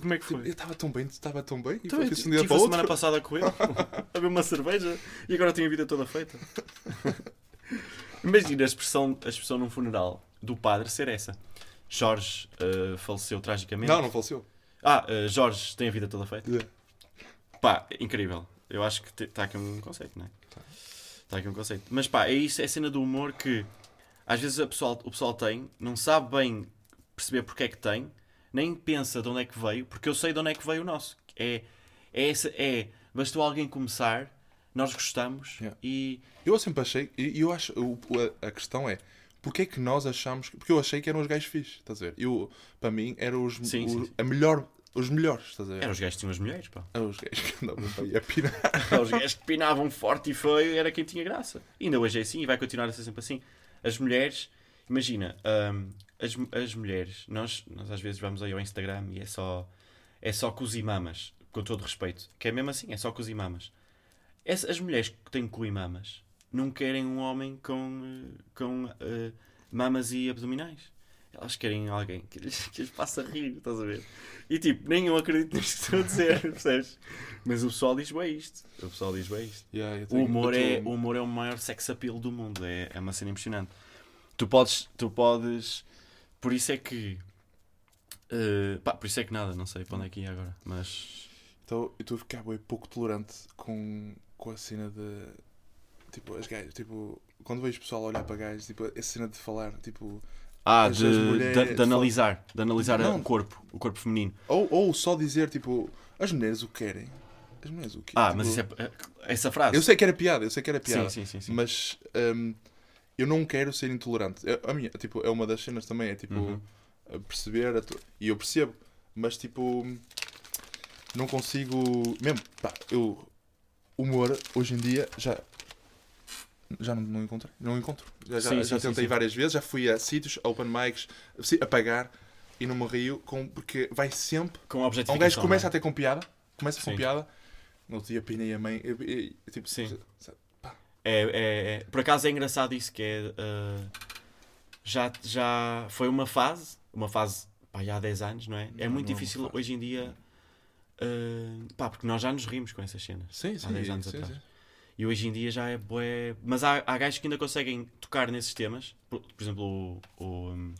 S2: Como é que
S1: Tipo,
S2: foi?
S1: eu estava tão bem, estava tão bem. E
S2: Também
S1: foi um dia para outro.
S2: semana passada com ele a beber uma cerveja e agora tenho a vida toda feita. Imagina a expressão, a expressão num funeral do padre ser essa. Jorge eh, faleceu tragicamente.
S1: Não, não faleceu.
S2: Ah, eh, Jorge tem a vida toda feita.
S1: Yeah.
S2: Pá, incrível. Eu acho que está aqui um conceito, não é?
S1: Tá.
S2: Está aqui um conceito. Mas pá, é isso, é a cena do humor que às vezes a pessoal, o pessoal tem, não sabe bem perceber porque é que tem, nem pensa de onde é que veio, porque eu sei de onde é que veio o nosso. É, é, essa, é bastou alguém começar, nós gostamos
S1: Yeah.
S2: e.
S1: Eu sempre achei, e eu acho, a, a questão é, porque é que nós achamos, que- porque eu achei que eram os gajos fixes, estás a ver? Eu, para mim, eram os,
S2: Sim, sim, sim.
S1: A melhor, os melhores, estás a ver?
S2: Eram os gajos que tinham as mulheres, pá.
S1: Eram os gajos que andavam para aí a pinar.
S2: os gajos que pinavam forte e feio era quem tinha graça. E ainda hoje é assim e vai continuar a ser sempre assim. As mulheres, imagina, hum, as, as mulheres, nós, nós às vezes vamos aí ao Instagram e é só, é só cozimamas, com todo respeito. Que é mesmo assim, é só cozimamas. Essa- As mulheres que têm cu e mamas não querem um homem com, com eh, mamas e abdominais. Elas querem alguém que lhes, que lhes faça rir, estás a ver? E tipo, nem eu acredito nisto que estou a dizer, percebes? Mas o pessoal diz bem isto. O pessoal diz bem isto.
S1: Yeah,
S2: O humor, é, o humor é o maior sex appeal do mundo. É, é uma cena impressionante. Tu podes. Tu podes por isso é que. eh, pá, por isso é que nada, não sei para onde é que ia agora. Mas.
S1: Então, eu estou a ficar bem pouco tolerante com, com a cena de. Tipo, as gajas, tipo, quando vejo pessoal a olhar para gajos, tipo, essa cena de falar, tipo,
S2: Ah, de, de- de analisar. De analisar
S1: Não.
S2: o corpo. O corpo feminino.
S1: ou, ou só dizer, tipo, as mulheres o querem. As mulheres o querem.
S2: Ah,
S1: tipo,
S2: mas isso é. é- Essa frase.
S1: Eu sei que era piada, eu sei que era
S2: sim,
S1: piada.
S2: sim, sim, sim.
S1: Mas hum, eu não quero ser intolerante. Eu- a minha, tipo, é uma das cenas também, é tipo,
S2: Uhum.
S1: perceber, tu- e eu percebo, mas tipo, não consigo. Mesmo, pá, eu. Humor, hoje em dia, já. Já não, não encontrei. Não encontro. Já,
S2: Sim,
S1: já
S2: sim,
S1: tentei
S2: sim.
S1: várias vezes, já fui a sítios, open mics, a pagar e não me rio, com, porque vai sempre.
S2: Com
S1: Há um gajo
S2: é?
S1: começa a ter com piada, começa com piada, no outro dia pinei a mãe, eu- eu- eu- tipo,
S2: Sim. É, é, é- por acaso é engraçado isso que é uh, já, já foi uma fase, uma fase pá, há 10 anos, não é? É
S1: Não,
S2: muito
S1: não é
S2: difícil hoje em dia uh, pá, porque nós já nos rimos com essas cenas.
S1: Sim, sim,
S2: Há 10 anos atrás. E hoje em dia já é bué. Mas há, há gajos que ainda conseguem tocar nesses temas. Por, por exemplo, o, o,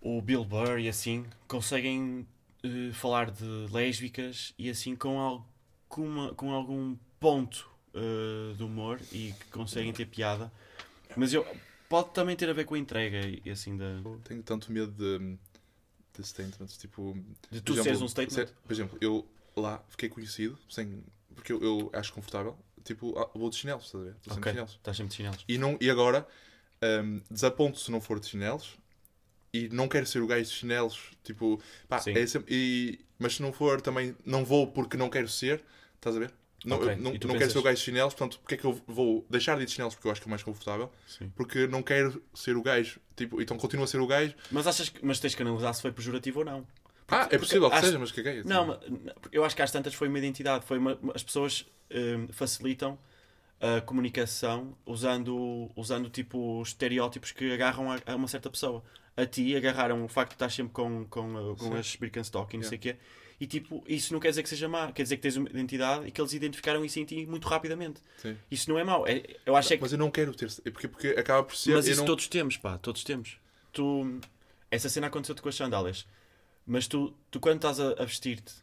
S2: o Bill Burr e assim conseguem eh, falar de lésbicas e assim com, alguma, com algum ponto eh, de humor e que conseguem ter piada. Mas eu, pode também ter a ver com a entrega e assim da,
S1: Tenho tanto medo de, de statements, tipo...
S2: de tu
S1: exemplo,
S2: seres um statement.
S1: se- por exemplo, eu lá fiquei conhecido, sem, porque eu, eu acho confortável, tipo, ah, vou de chinelos, estás a ver? Vou sempre
S2: Ok,
S1: de chinelos.
S2: estás sempre de chinelos.
S1: E, não, e agora, hum, desaponto se não for de chinelos, e não quero ser o gajo de chinelos, tipo, pá,
S2: Sim.
S1: é sempre, e, mas se não for também, não vou porque não quero ser, estás a ver? Não,
S2: Ok,
S1: eu não,
S2: e tu
S1: não quero
S2: pensas-
S1: ser o gajo de chinelos, portanto, porque é que eu vou deixar de ir de chinelos porque eu acho que é mais confortável?
S2: Sim.
S1: Porque não quero ser o gajo, tipo, então continuo a ser o gajo.
S2: Mas achas que mas tens que analisar se foi pejorativo ou não.
S1: Ah, é possível que
S2: acho-
S1: seja, mas caguei. tipo.
S2: Não, mas- eu acho que às tantas foi uma identidade. Foi uma- as pessoas hum, facilitam a comunicação usando, usando tipo estereótipos que agarram a, a uma certa pessoa. A ti agarraram o facto de estar sempre com, com, uh, com
S1: Sim.
S2: as Birkenstock e não
S1: Yeah.
S2: sei o quê. E tipo, isso não quer dizer que seja má, quer dizer que tens uma identidade e que eles identificaram isso em ti muito rapidamente.
S1: Sim.
S2: Isso não é mau. É, eu acho é que
S1: Mas eu não quero ter. é Porque, porque acaba por ser.
S2: mas isso
S1: não...
S2: todos temos, pá, todos temos. Tu, essa cena aconteceu-te com as sandálias. Mas tu, tu quando estás a, a vestir-te,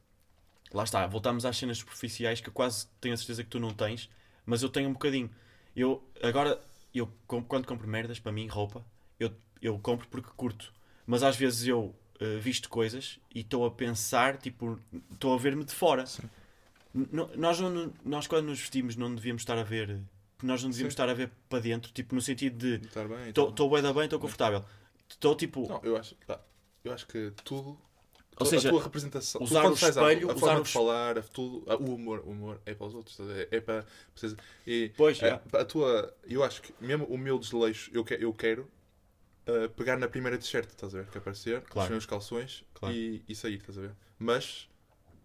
S2: lá está, voltamos às cenas superficiais que eu quase tenho a certeza que tu não tens, mas eu tenho um bocadinho. Eu, agora, eu quando compro merdas para mim, roupa, eu, eu compro porque curto. Mas às vezes eu eh, visto coisas e estou a pensar, tipo, estou a ver-me de fora. Nós, não, nós quando nos vestimos não devíamos estar a ver, nós não devíamos
S1: Sim.
S2: estar a ver para dentro, tipo, no sentido de. Estou bem, estou confortável. Estou tipo.
S1: Não, eu acho, pá, eu acho que tudo.
S2: Ou
S1: a
S2: seja,
S1: tua representação, tu
S2: usar
S1: quando
S2: o espelho,
S1: a,
S2: usar
S1: forma
S2: o
S1: de falar, a tudo, a- o humor, o humor é para os outros, a ver? é para vocês. E
S2: Pois,
S1: a,
S2: é.
S1: a tua, eu acho que mesmo o meu desleixo, eu, que, eu quero uh, pegar na primeira t-shirt, estás a ver? Que aparecer,
S2: Claro.
S1: os meus calções
S2: Claro.
S1: e, e sair, estás a ver? Mas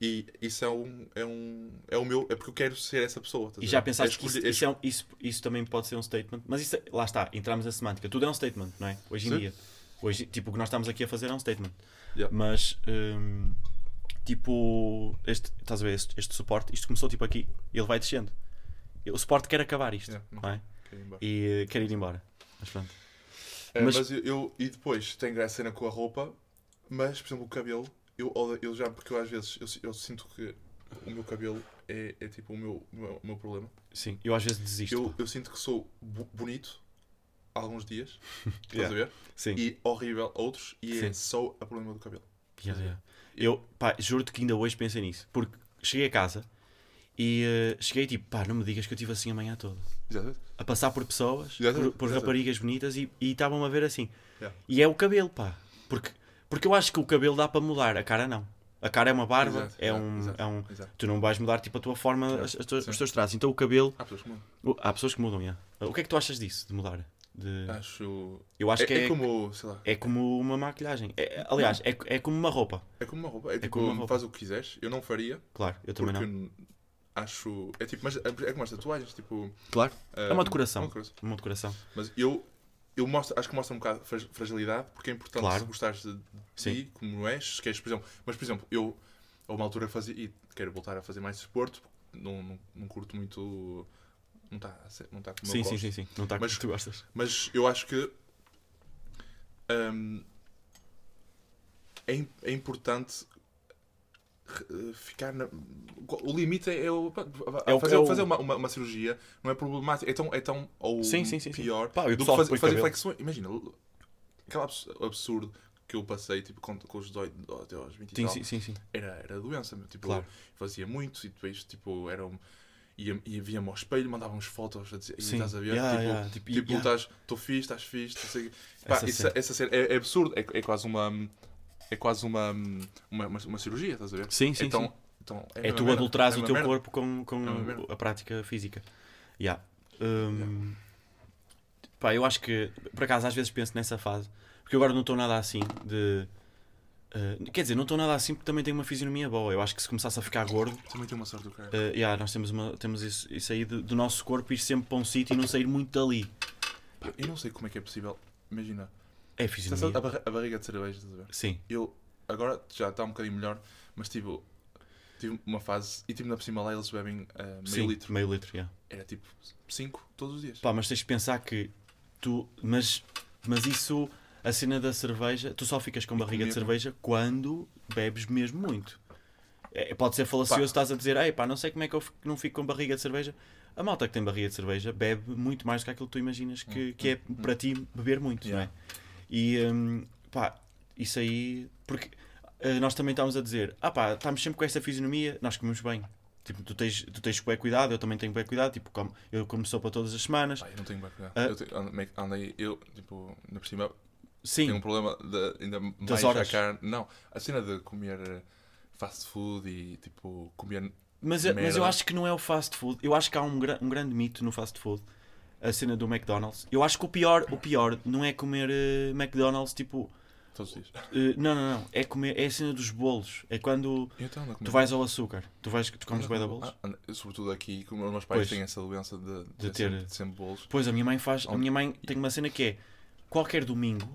S1: E isso é um, é um. É o meu. É porque eu quero ser essa pessoa. estás
S2: E
S1: a
S2: já pensaste
S1: É
S2: que isso,
S1: escolher-
S2: isso, é um- isso, isso também pode ser um statement, mas isso, é- lá está, entramos na semântica. Tudo é um statement, não é? Hoje em
S1: Sim.
S2: dia. Hoje, tipo, o que nós estamos aqui a fazer é um statement.
S1: Yeah.
S2: Mas, hum, tipo, este, estás a ver, este, este suporte, isto começou tipo aqui, ele vai descendo. O suporte quer acabar isto,
S1: Yeah, não
S2: é?
S1: embora.
S2: E eh, quer ir embora. Mas pronto.
S1: É,
S2: Mas-
S1: mas eu, eu- e depois tem a cena com a roupa, mas por exemplo o cabelo, eu, eu já porque eu às vezes eu, eu sinto que o meu cabelo é, é tipo o meu, o meu, o meu problema.
S2: Sim, eu às vezes desisto.
S1: Eu, eu sinto que sou bo- bonito alguns dias, estás
S2: Yeah.
S1: a ver?
S2: Sim.
S1: E horrível outros, e é
S2: Sim.
S1: só o problema do cabelo.
S2: Yeah, yeah. Eu, pá, juro-te que ainda hoje pensei nisso. Porque cheguei a casa e eh, cheguei tipo, pá, não me digas que eu estive assim a manhã toda.
S1: Exatamente.
S2: A passar por pessoas, por,
S1: Exatamente,
S2: por
S1: exatamente.
S2: raparigas bonitas e estavam a ver assim. E é o cabelo, pá. Porque, porque eu acho que o cabelo dá para mudar, a cara não. A cara é uma barba,
S1: Exato,
S2: é, um,
S1: exato,
S2: é um.
S1: exato.
S2: Tu não vais mudar tipo a tua forma, as, as tuas- os teus traços. Então o cabelo.
S1: Há pessoas que mudam.
S2: Há pessoas que mudam, yeah. O que é que tu achas disso, de mudar? De...
S1: Acho.
S2: Eu acho
S1: é,
S2: que é,
S1: é como, sei lá,
S2: é como uma maquilhagem. É- aliás, é, é como uma roupa.
S1: é como uma roupa. É tipo,
S2: como roupa.
S1: faz o que quiseres. Eu não faria,
S2: Claro, eu também
S1: porque
S2: não.
S1: acho. É tipo, mas é como as tatuagens, tipo.
S2: Claro.
S1: ah,
S2: É uma decoração.
S1: uma decoração.
S2: Uma decoração.
S1: Mas eu, eu mostro, acho que mostra um bocado de fra- fragilidade, porque é importante
S2: Claro.
S1: se gostares de, ti, como és, se queres, por exemplo. Mas, por exemplo, eu, a uma altura fazia, e quero voltar a fazer mais desporto, não, não, não curto muito. Não está não tá como eu
S2: Sim, sim,
S1: gosto.
S2: sim, sim. Não está como tu gostas.
S1: Mas eu acho que hum, é, é importante eh, ficar na. O limite é, o,
S2: É o-
S1: fazer,
S2: é o-
S1: fazer uma, uma, uma cirurgia não é problemático. É tão, é tão ou
S2: Sim, sim, sim, sim.
S1: pior
S2: Pá,
S1: do que fazer, fazer flexões. Imagina, aquele abs- absurdo que eu passei tipo, com, com os 18 até aos 20 e
S2: Sim, sim, sim, sim.
S1: era, era doença. Tipo,
S2: Claro.
S1: fazia muito e depois tipo, era um, ia, ia via-me ao espelho, mandava uns fotos a dizer, e estás a ver?
S2: Yeah,
S1: tipo,
S2: yeah, tipo,
S1: Tipo,
S2: yeah.
S1: estás, estou fixe, estás fixe, sei. Pá,
S2: Essa
S1: isso-
S2: cena.
S1: essa cena é, é absurdo, é, é quase uma. É quase uma, uma, uma, uma cirurgia, estás a ver?
S2: Sim, sim,
S1: então,
S2: sim.
S1: então é,
S2: É tu adulteras
S1: é
S2: o teu
S1: merda.
S2: corpo com, com
S1: É a
S2: prática física. Yeah. Hum, Pá, eu acho que, por acaso, às vezes penso nessa fase, porque eu agora não estou nada assim de. Eh, quer dizer, não estou nada assim porque também tenho uma fisionomia boa. Eu acho que se começasse a ficar gordo,
S1: Também tem uma sorte do cara.
S2: eh, yeah, nós temos, uma, temos isso, isso aí de- do nosso corpo ir sempre para um sítio e não sair muito dali.
S1: Pá, eu não sei como é que é possível. Imagina,
S2: É fisionomia.
S1: a, barra- a barriga de cerveja, estás a ver?
S2: Sim,
S1: Eu agora já está um bocadinho melhor, mas tipo, tive uma fase e tipo, na por cima lá eles bebem ah, meio
S2: sim,
S1: litro.
S2: meio litro, yeah.
S1: Era tipo 5 todos os dias.
S2: Pá, mas tens de pensar que tu. Mas, mas isso, a cena da cerveja, tu só ficas com barriga de cerveja quando bebes mesmo muito. É, pode ser falacioso,
S1: Pá.
S2: estás a dizer, ei pá, não sei como é que eu fico- não fico com barriga de cerveja. A malta que tem barriga de cerveja bebe muito mais do que aquilo que tu imaginas que,
S1: Hum,
S2: que é para ti beber muito,
S1: Yeah.
S2: não é? E hum, pá, isso aí. Porque eh, nós também estamos a dizer, ah pá, estamos sempre com esta fisionomia, nós comemos bem. Tipo, tu tens, tu tens bem cuidado, eu também tenho bem cuidado. Tipo, como, eu como sopa todas as semanas.
S1: Eu não tenho bem cuidado.
S2: Ah.
S1: Eu te- andei, eu, tipo, ainda por cima,
S2: Sim,
S1: tenho um problema de, ainda mais
S2: Das
S1: a
S2: horas.
S1: carne. Não, a cena de comer eh, fast food e tipo, comer.
S2: Mas, mas eu
S1: Merda.
S2: acho que não é o fast food. Eu acho que há um, gra- um grande mito no fast food. A cena do McDonald's. Eu acho que o pior, o pior não é comer eh, McDonald's tipo.
S1: Todos os dias.
S2: eh, não, não, não. É comer. É a cena dos bolos. É quando
S1: então a
S2: tu vais ao açúcar. Tu, vais, tu comes bem da bolos.
S1: Ah, sobretudo aqui, como os meus pais
S2: Pois.
S1: têm essa doença de,
S2: De
S1: ter,
S2: ter-
S1: Sempre, de sempre bolos.
S2: Pois a minha mãe faz. A minha mãe tem uma cena que é qualquer domingo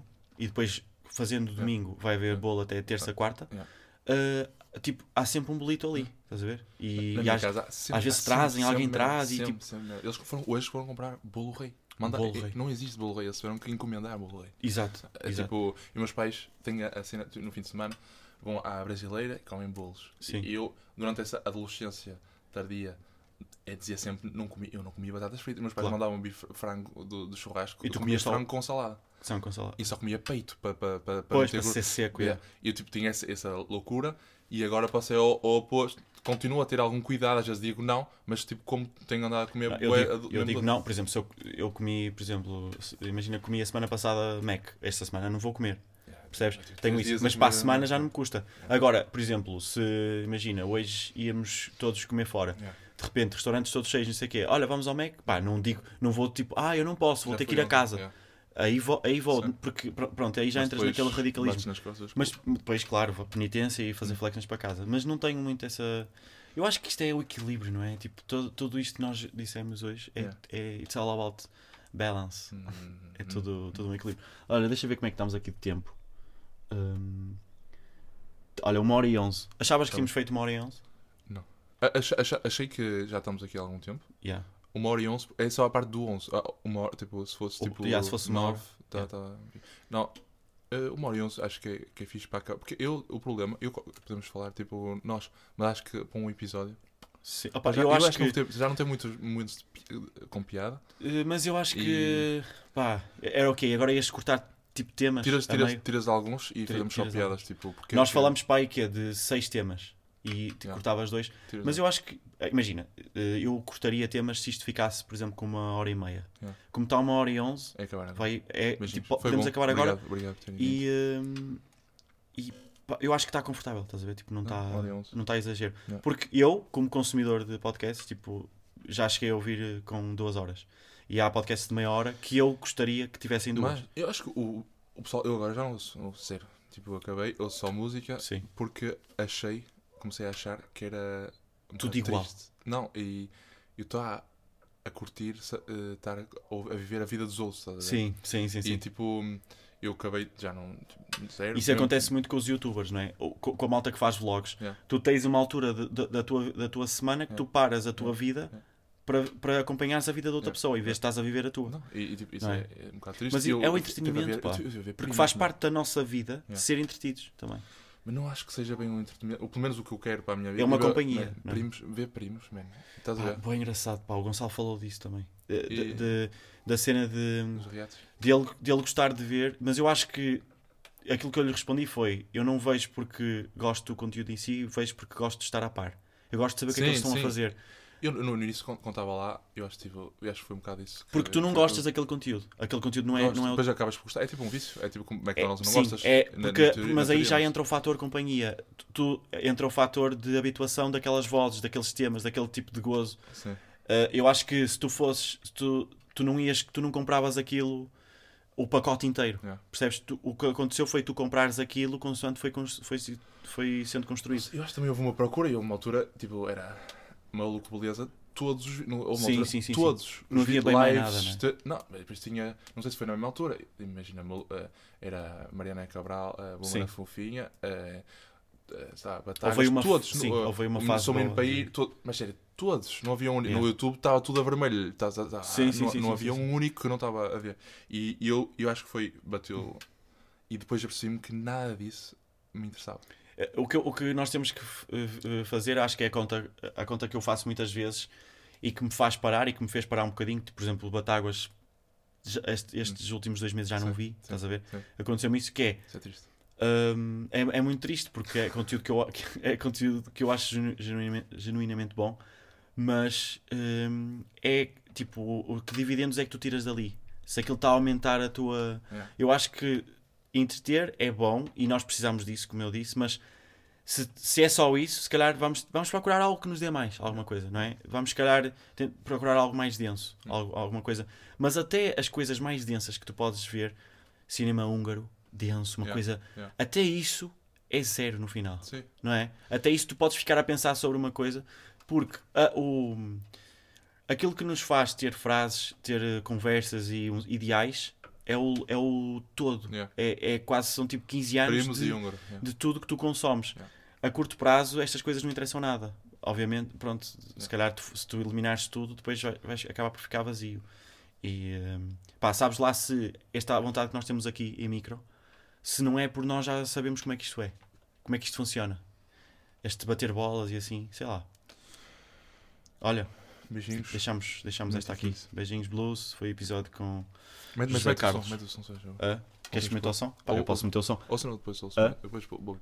S2: e depois fazendo domingo vai haver bolo até terça, quarta.
S1: Yeah.
S2: eh, tipo, há sempre um bolito ali. Estás a ver? E, e às-
S1: casa, sempre-
S2: às vezes
S1: sempre-
S2: trazem, alguém
S1: sempre,
S2: traz e, tipo-.
S1: Eles foram, hoje foram comprar bolo rei. Manda,
S2: Bolo rei.
S1: Não existe bolo rei, eles tiveram que encomendar bolo rei.
S2: Exato.
S1: É
S2: exato.
S1: tipo, e meus pais têm a, cena no fim de semana, vão à brasileira e comem bolos.
S2: Sim.
S1: E eu, durante essa adolescência tardia, é, dizia sempre, não comi, eu não comia batatas fritas. Meus pais
S2: Claro.
S1: mandavam bife frango do, do churrasco.
S2: E tu comias só-
S1: frango com salada.
S2: São salada.
S1: E só comia peito para pa, pa, pa
S2: Pois,
S1: não
S2: para ser seco.
S1: Yeah. E eu tipo, tinha essa, essa loucura e agora passei ao, ao oposto. Continuo a ter algum cuidado, às vezes digo não, mas tipo, como tenho andado a comer
S2: Ah, Eu digo, eu digo não, por exemplo, se eu, eu comi, por exemplo, se- imagina comi a semana passada Mac, esta semana não vou comer,
S1: Yeah,
S2: percebes? Tenho isso, mas para a semana já não me custa. Agora, por exemplo, se imagina, hoje íamos todos comer fora,
S1: Yeah.
S2: de repente, restaurantes todos cheios, não sei o quê, olha, vamos ao Mac, pá, não digo, não vou tipo, ah, eu não posso, vou
S1: Já
S2: ter que ir a casa. Aí vou, aí vou
S1: Sim.
S2: porque pr- pronto, aí já
S1: Mas
S2: entras naquele radicalismo.
S1: costas.
S2: Mas depois, claro, vou penitência e fazer flexões para casa. Mas não tenho muito essa. Eu acho que isto é o equilíbrio, não é? Tipo, todo, tudo isto que nós dissemos hoje é,
S1: Yeah.
S2: é it's all about balance.
S1: Hum,
S2: É
S1: hum.
S2: tudo, tudo um equilíbrio. Olha, deixa eu ver como é que estamos aqui de tempo. Hum, Olha, uma hora e onze. Achavas que
S1: Tá
S2: tínhamos feito uma hora e onze?
S1: A- acha- acha- achei que já estamos aqui há algum tempo.
S2: Yeah.
S1: Uma hora e onze é só a parte do onze. Ah, uma hora, tipo, se fosse tipo.
S2: yeah, se fosse
S1: nove, tá, tá. Não, eh, uma hora e onze acho que é, que é fixe para cá. Porque eu, o problema, eu, podemos falar tipo nós, mas acho que para um episódio.
S2: Sim. Opa,
S1: já,
S2: eu, acho que.
S1: não tem- já não tem muitos, de pi- com piada.
S2: eh, Mas eu acho que. Pá, era ok. Agora ias cortar tipo temas.
S1: Tiras, tiras, tiras alguns e
S2: Tira-
S1: fazemos só
S2: tiras
S1: piadas. Tipo, porque
S2: Nós
S1: que-
S2: falamos aí que é de seis temas e te
S1: Yeah.
S2: cortavas dois. Mas eu acho que, eh, imagina, eh, eu cortaria temas se isto ficasse, por exemplo, com uma hora e meia.
S1: Yeah.
S2: Como está uma hora e onze,
S1: É acabar.
S2: vai, é, tipo, podemos
S1: bom.
S2: acabar agora.
S1: Obrigado, obrigado.
S2: E, hum, e pá, eu acho que está confortável, estás a ver? Tipo, não
S1: Não,
S2: está
S1: onze.
S2: não está exagero.
S1: Yeah.
S2: Porque eu, como consumidor de podcasts, tipo, já cheguei a ouvir eh, com duas horas. E há podcasts de meia hora que eu gostaria que tivessem duas.
S1: Mas eu acho que o, o pessoal, eu agora já não ouço, não ouço zero. Tipo, eu acabei, ouço só música
S2: Sim.
S1: porque achei, comecei a achar que era um
S2: Tudo igual.
S1: triste. Não, e eu estou a, a curtir eh, estar a, a viver a vida dos outros, a ver?
S2: Sim, sim, sim,
S1: E
S2: sim.
S1: tipo, eu acabei, já não. Zero,
S2: Isso acontece muito com os youtubers, não é? Ou Co- com a malta que faz vlogs.
S1: Yeah.
S2: Tu tens uma altura de- de- da, tua, da tua semana que tu paras a tua
S1: Yeah.
S2: vida
S1: Yeah.
S2: para, para acompanhares a vida de outra
S1: Yeah.
S2: pessoa, em vez de estás a viver a tua.
S1: Não, e, tipo, isso
S2: Não
S1: é?
S2: é?
S1: é um bocado triste.
S2: Mas
S1: E
S2: é
S1: eu-
S2: o
S1: eu-
S2: entretenimento,
S1: eu ver-
S2: pá.
S1: eu
S2: Porque faz
S1: meu.
S2: parte da nossa vida
S1: Yeah.
S2: ser entretidos também.
S1: Mas não acho que seja bem um entretenimento. Ou pelo menos o que eu quero para a minha vida.
S2: É uma
S1: Ver-
S2: companhia,
S1: man,
S2: é?
S1: primos, ver primos, man. Estás a
S2: Pá,
S1: ver?
S2: bem engraçado, pá. O Gonçalo falou disso também. De- de-
S1: E-
S2: de- da cena de, de, ele, de ele gostar de ver, mas eu acho que aquilo que eu lhe respondi foi: eu não vejo porque gosto do conteúdo em si, vejo porque gosto de estar a par. Eu gosto de saber o que é que eles estão
S1: sim.
S2: a fazer.
S1: Eu no no início, quando estava lá, eu acho, tipo, eu acho que foi um bocado isso. que-
S2: Porque tu não gostas daquele conteúdo. Aquele conteúdo não é, não é
S1: Depois acabas por gostar. É tipo um vício. É tipo como
S2: É,
S1: McDonald's não
S2: sim,
S1: gostas.
S2: é,
S1: Na-
S2: porque-
S1: na teoria-
S2: mas
S1: na
S2: aí
S1: teoria,
S2: já
S1: mas-
S2: entra o fator companhia. Tu, entra o fator de habituação daquelas vozes, daqueles temas, daquele tipo de gozo.
S1: Sim.
S2: Uh, eu acho que se tu fosses, se tu, tu não ias, tu não compravas aquilo o pacote inteiro.
S1: Yeah.
S2: Percebes? Tu- o que aconteceu foi tu comprares aquilo consoante foi, foi, foi sendo construído.
S1: Eu acho que também houve uma procura e houve uma altura, tipo, era maluco, beleza. Todos, os- no- uma
S2: Sim,
S1: altura,
S2: sim, sim,
S1: todos.
S2: Não
S1: os
S2: havia bem
S1: lives,
S2: nada, né?
S1: te- Não, mas depois tinha, não sei se foi na mesma altura. Imagina, eh, era Mariana Cabral, a
S2: Sim.
S1: Bumana Fofinha, eh, eh, sabe,
S2: Houve uma-
S1: todos.
S2: sim,
S1: no, eh,
S2: houve uma fase
S1: Menino
S2: boa, sim.
S1: todo- mas sério, todos. Não havia um,
S2: Yeah.
S1: No YouTube estava tudo a vermelho. Tá, tá, tá,
S2: Sim, sim,
S1: não
S2: sim,
S1: não
S2: sim,
S1: havia
S2: sim,
S1: um único que não estava a ver. E eu, eu acho que foi, bateu. E depois eu percebi-me que nada disso me interessava.
S2: Eh, O que, o que nós temos que eh, fazer, acho que é a conta, a conta que eu faço muitas vezes e que me faz parar e que me fez parar um bocadinho. Por exemplo, o Batáguas, este- estes últimos dois meses já não
S1: Sim,
S2: vi,
S1: sim,
S2: estás a ver? Aconteceu-me isso que é.
S1: Isso é triste.
S2: Hum, é, é muito triste porque é conteúdo que eu, é conteúdo que eu acho genu- genuinamente, genuinamente bom, mas hum, é tipo o, o que dividendos é que tu tiras dali? Se aquilo está a aumentar a tua.
S1: Yeah.
S2: Eu acho que entreter é bom e nós precisamos disso, como eu disse, mas se, se é só isso, se calhar vamos, vamos procurar algo que nos dê mais, alguma coisa, não é? Vamos, se calhar, procurar algo mais denso,
S1: Hum.
S2: algo, alguma coisa. Mas até as coisas mais densas que tu podes ver, cinema húngaro, denso, uma
S1: Yeah,
S2: coisa.
S1: yeah.
S2: Até isso é zero no final,
S1: Sim.
S2: não é? Até isso tu podes ficar a pensar sobre uma coisa, porque a- o, aquilo que nos faz ter frases, ter eh, conversas e uns ideais é o, é o todo.
S1: Yeah.
S2: É, é quase, são tipo 15 anos de,
S1: yeah.
S2: de tudo que tu consomes.
S1: Yeah.
S2: A curto prazo, estas coisas não interessam nada. Obviamente, pronto, se calhar tu- se tu eliminares tudo, depois vai- vais acabar por ficar vazio. E hum, pá, sabes lá se esta vontade que nós temos aqui em micro, se não é por nós já sabemos como é que isto é, como é que isto funciona. Este bater bolas e assim, sei lá. Olha,
S1: Beijinhos.
S2: deixamos, deixamos esta aqui. Beijinhos Blues, foi o episódio com.
S1: Mete,
S2: José
S1: mete o som,
S2: Carlos.
S1: mete o som.
S2: Ah, queres meter o som? Pá,
S1: Ou-
S2: eu posso meter o som.
S1: Ou se não, depois ouço.
S2: Hã?
S1: Depois vou. vou-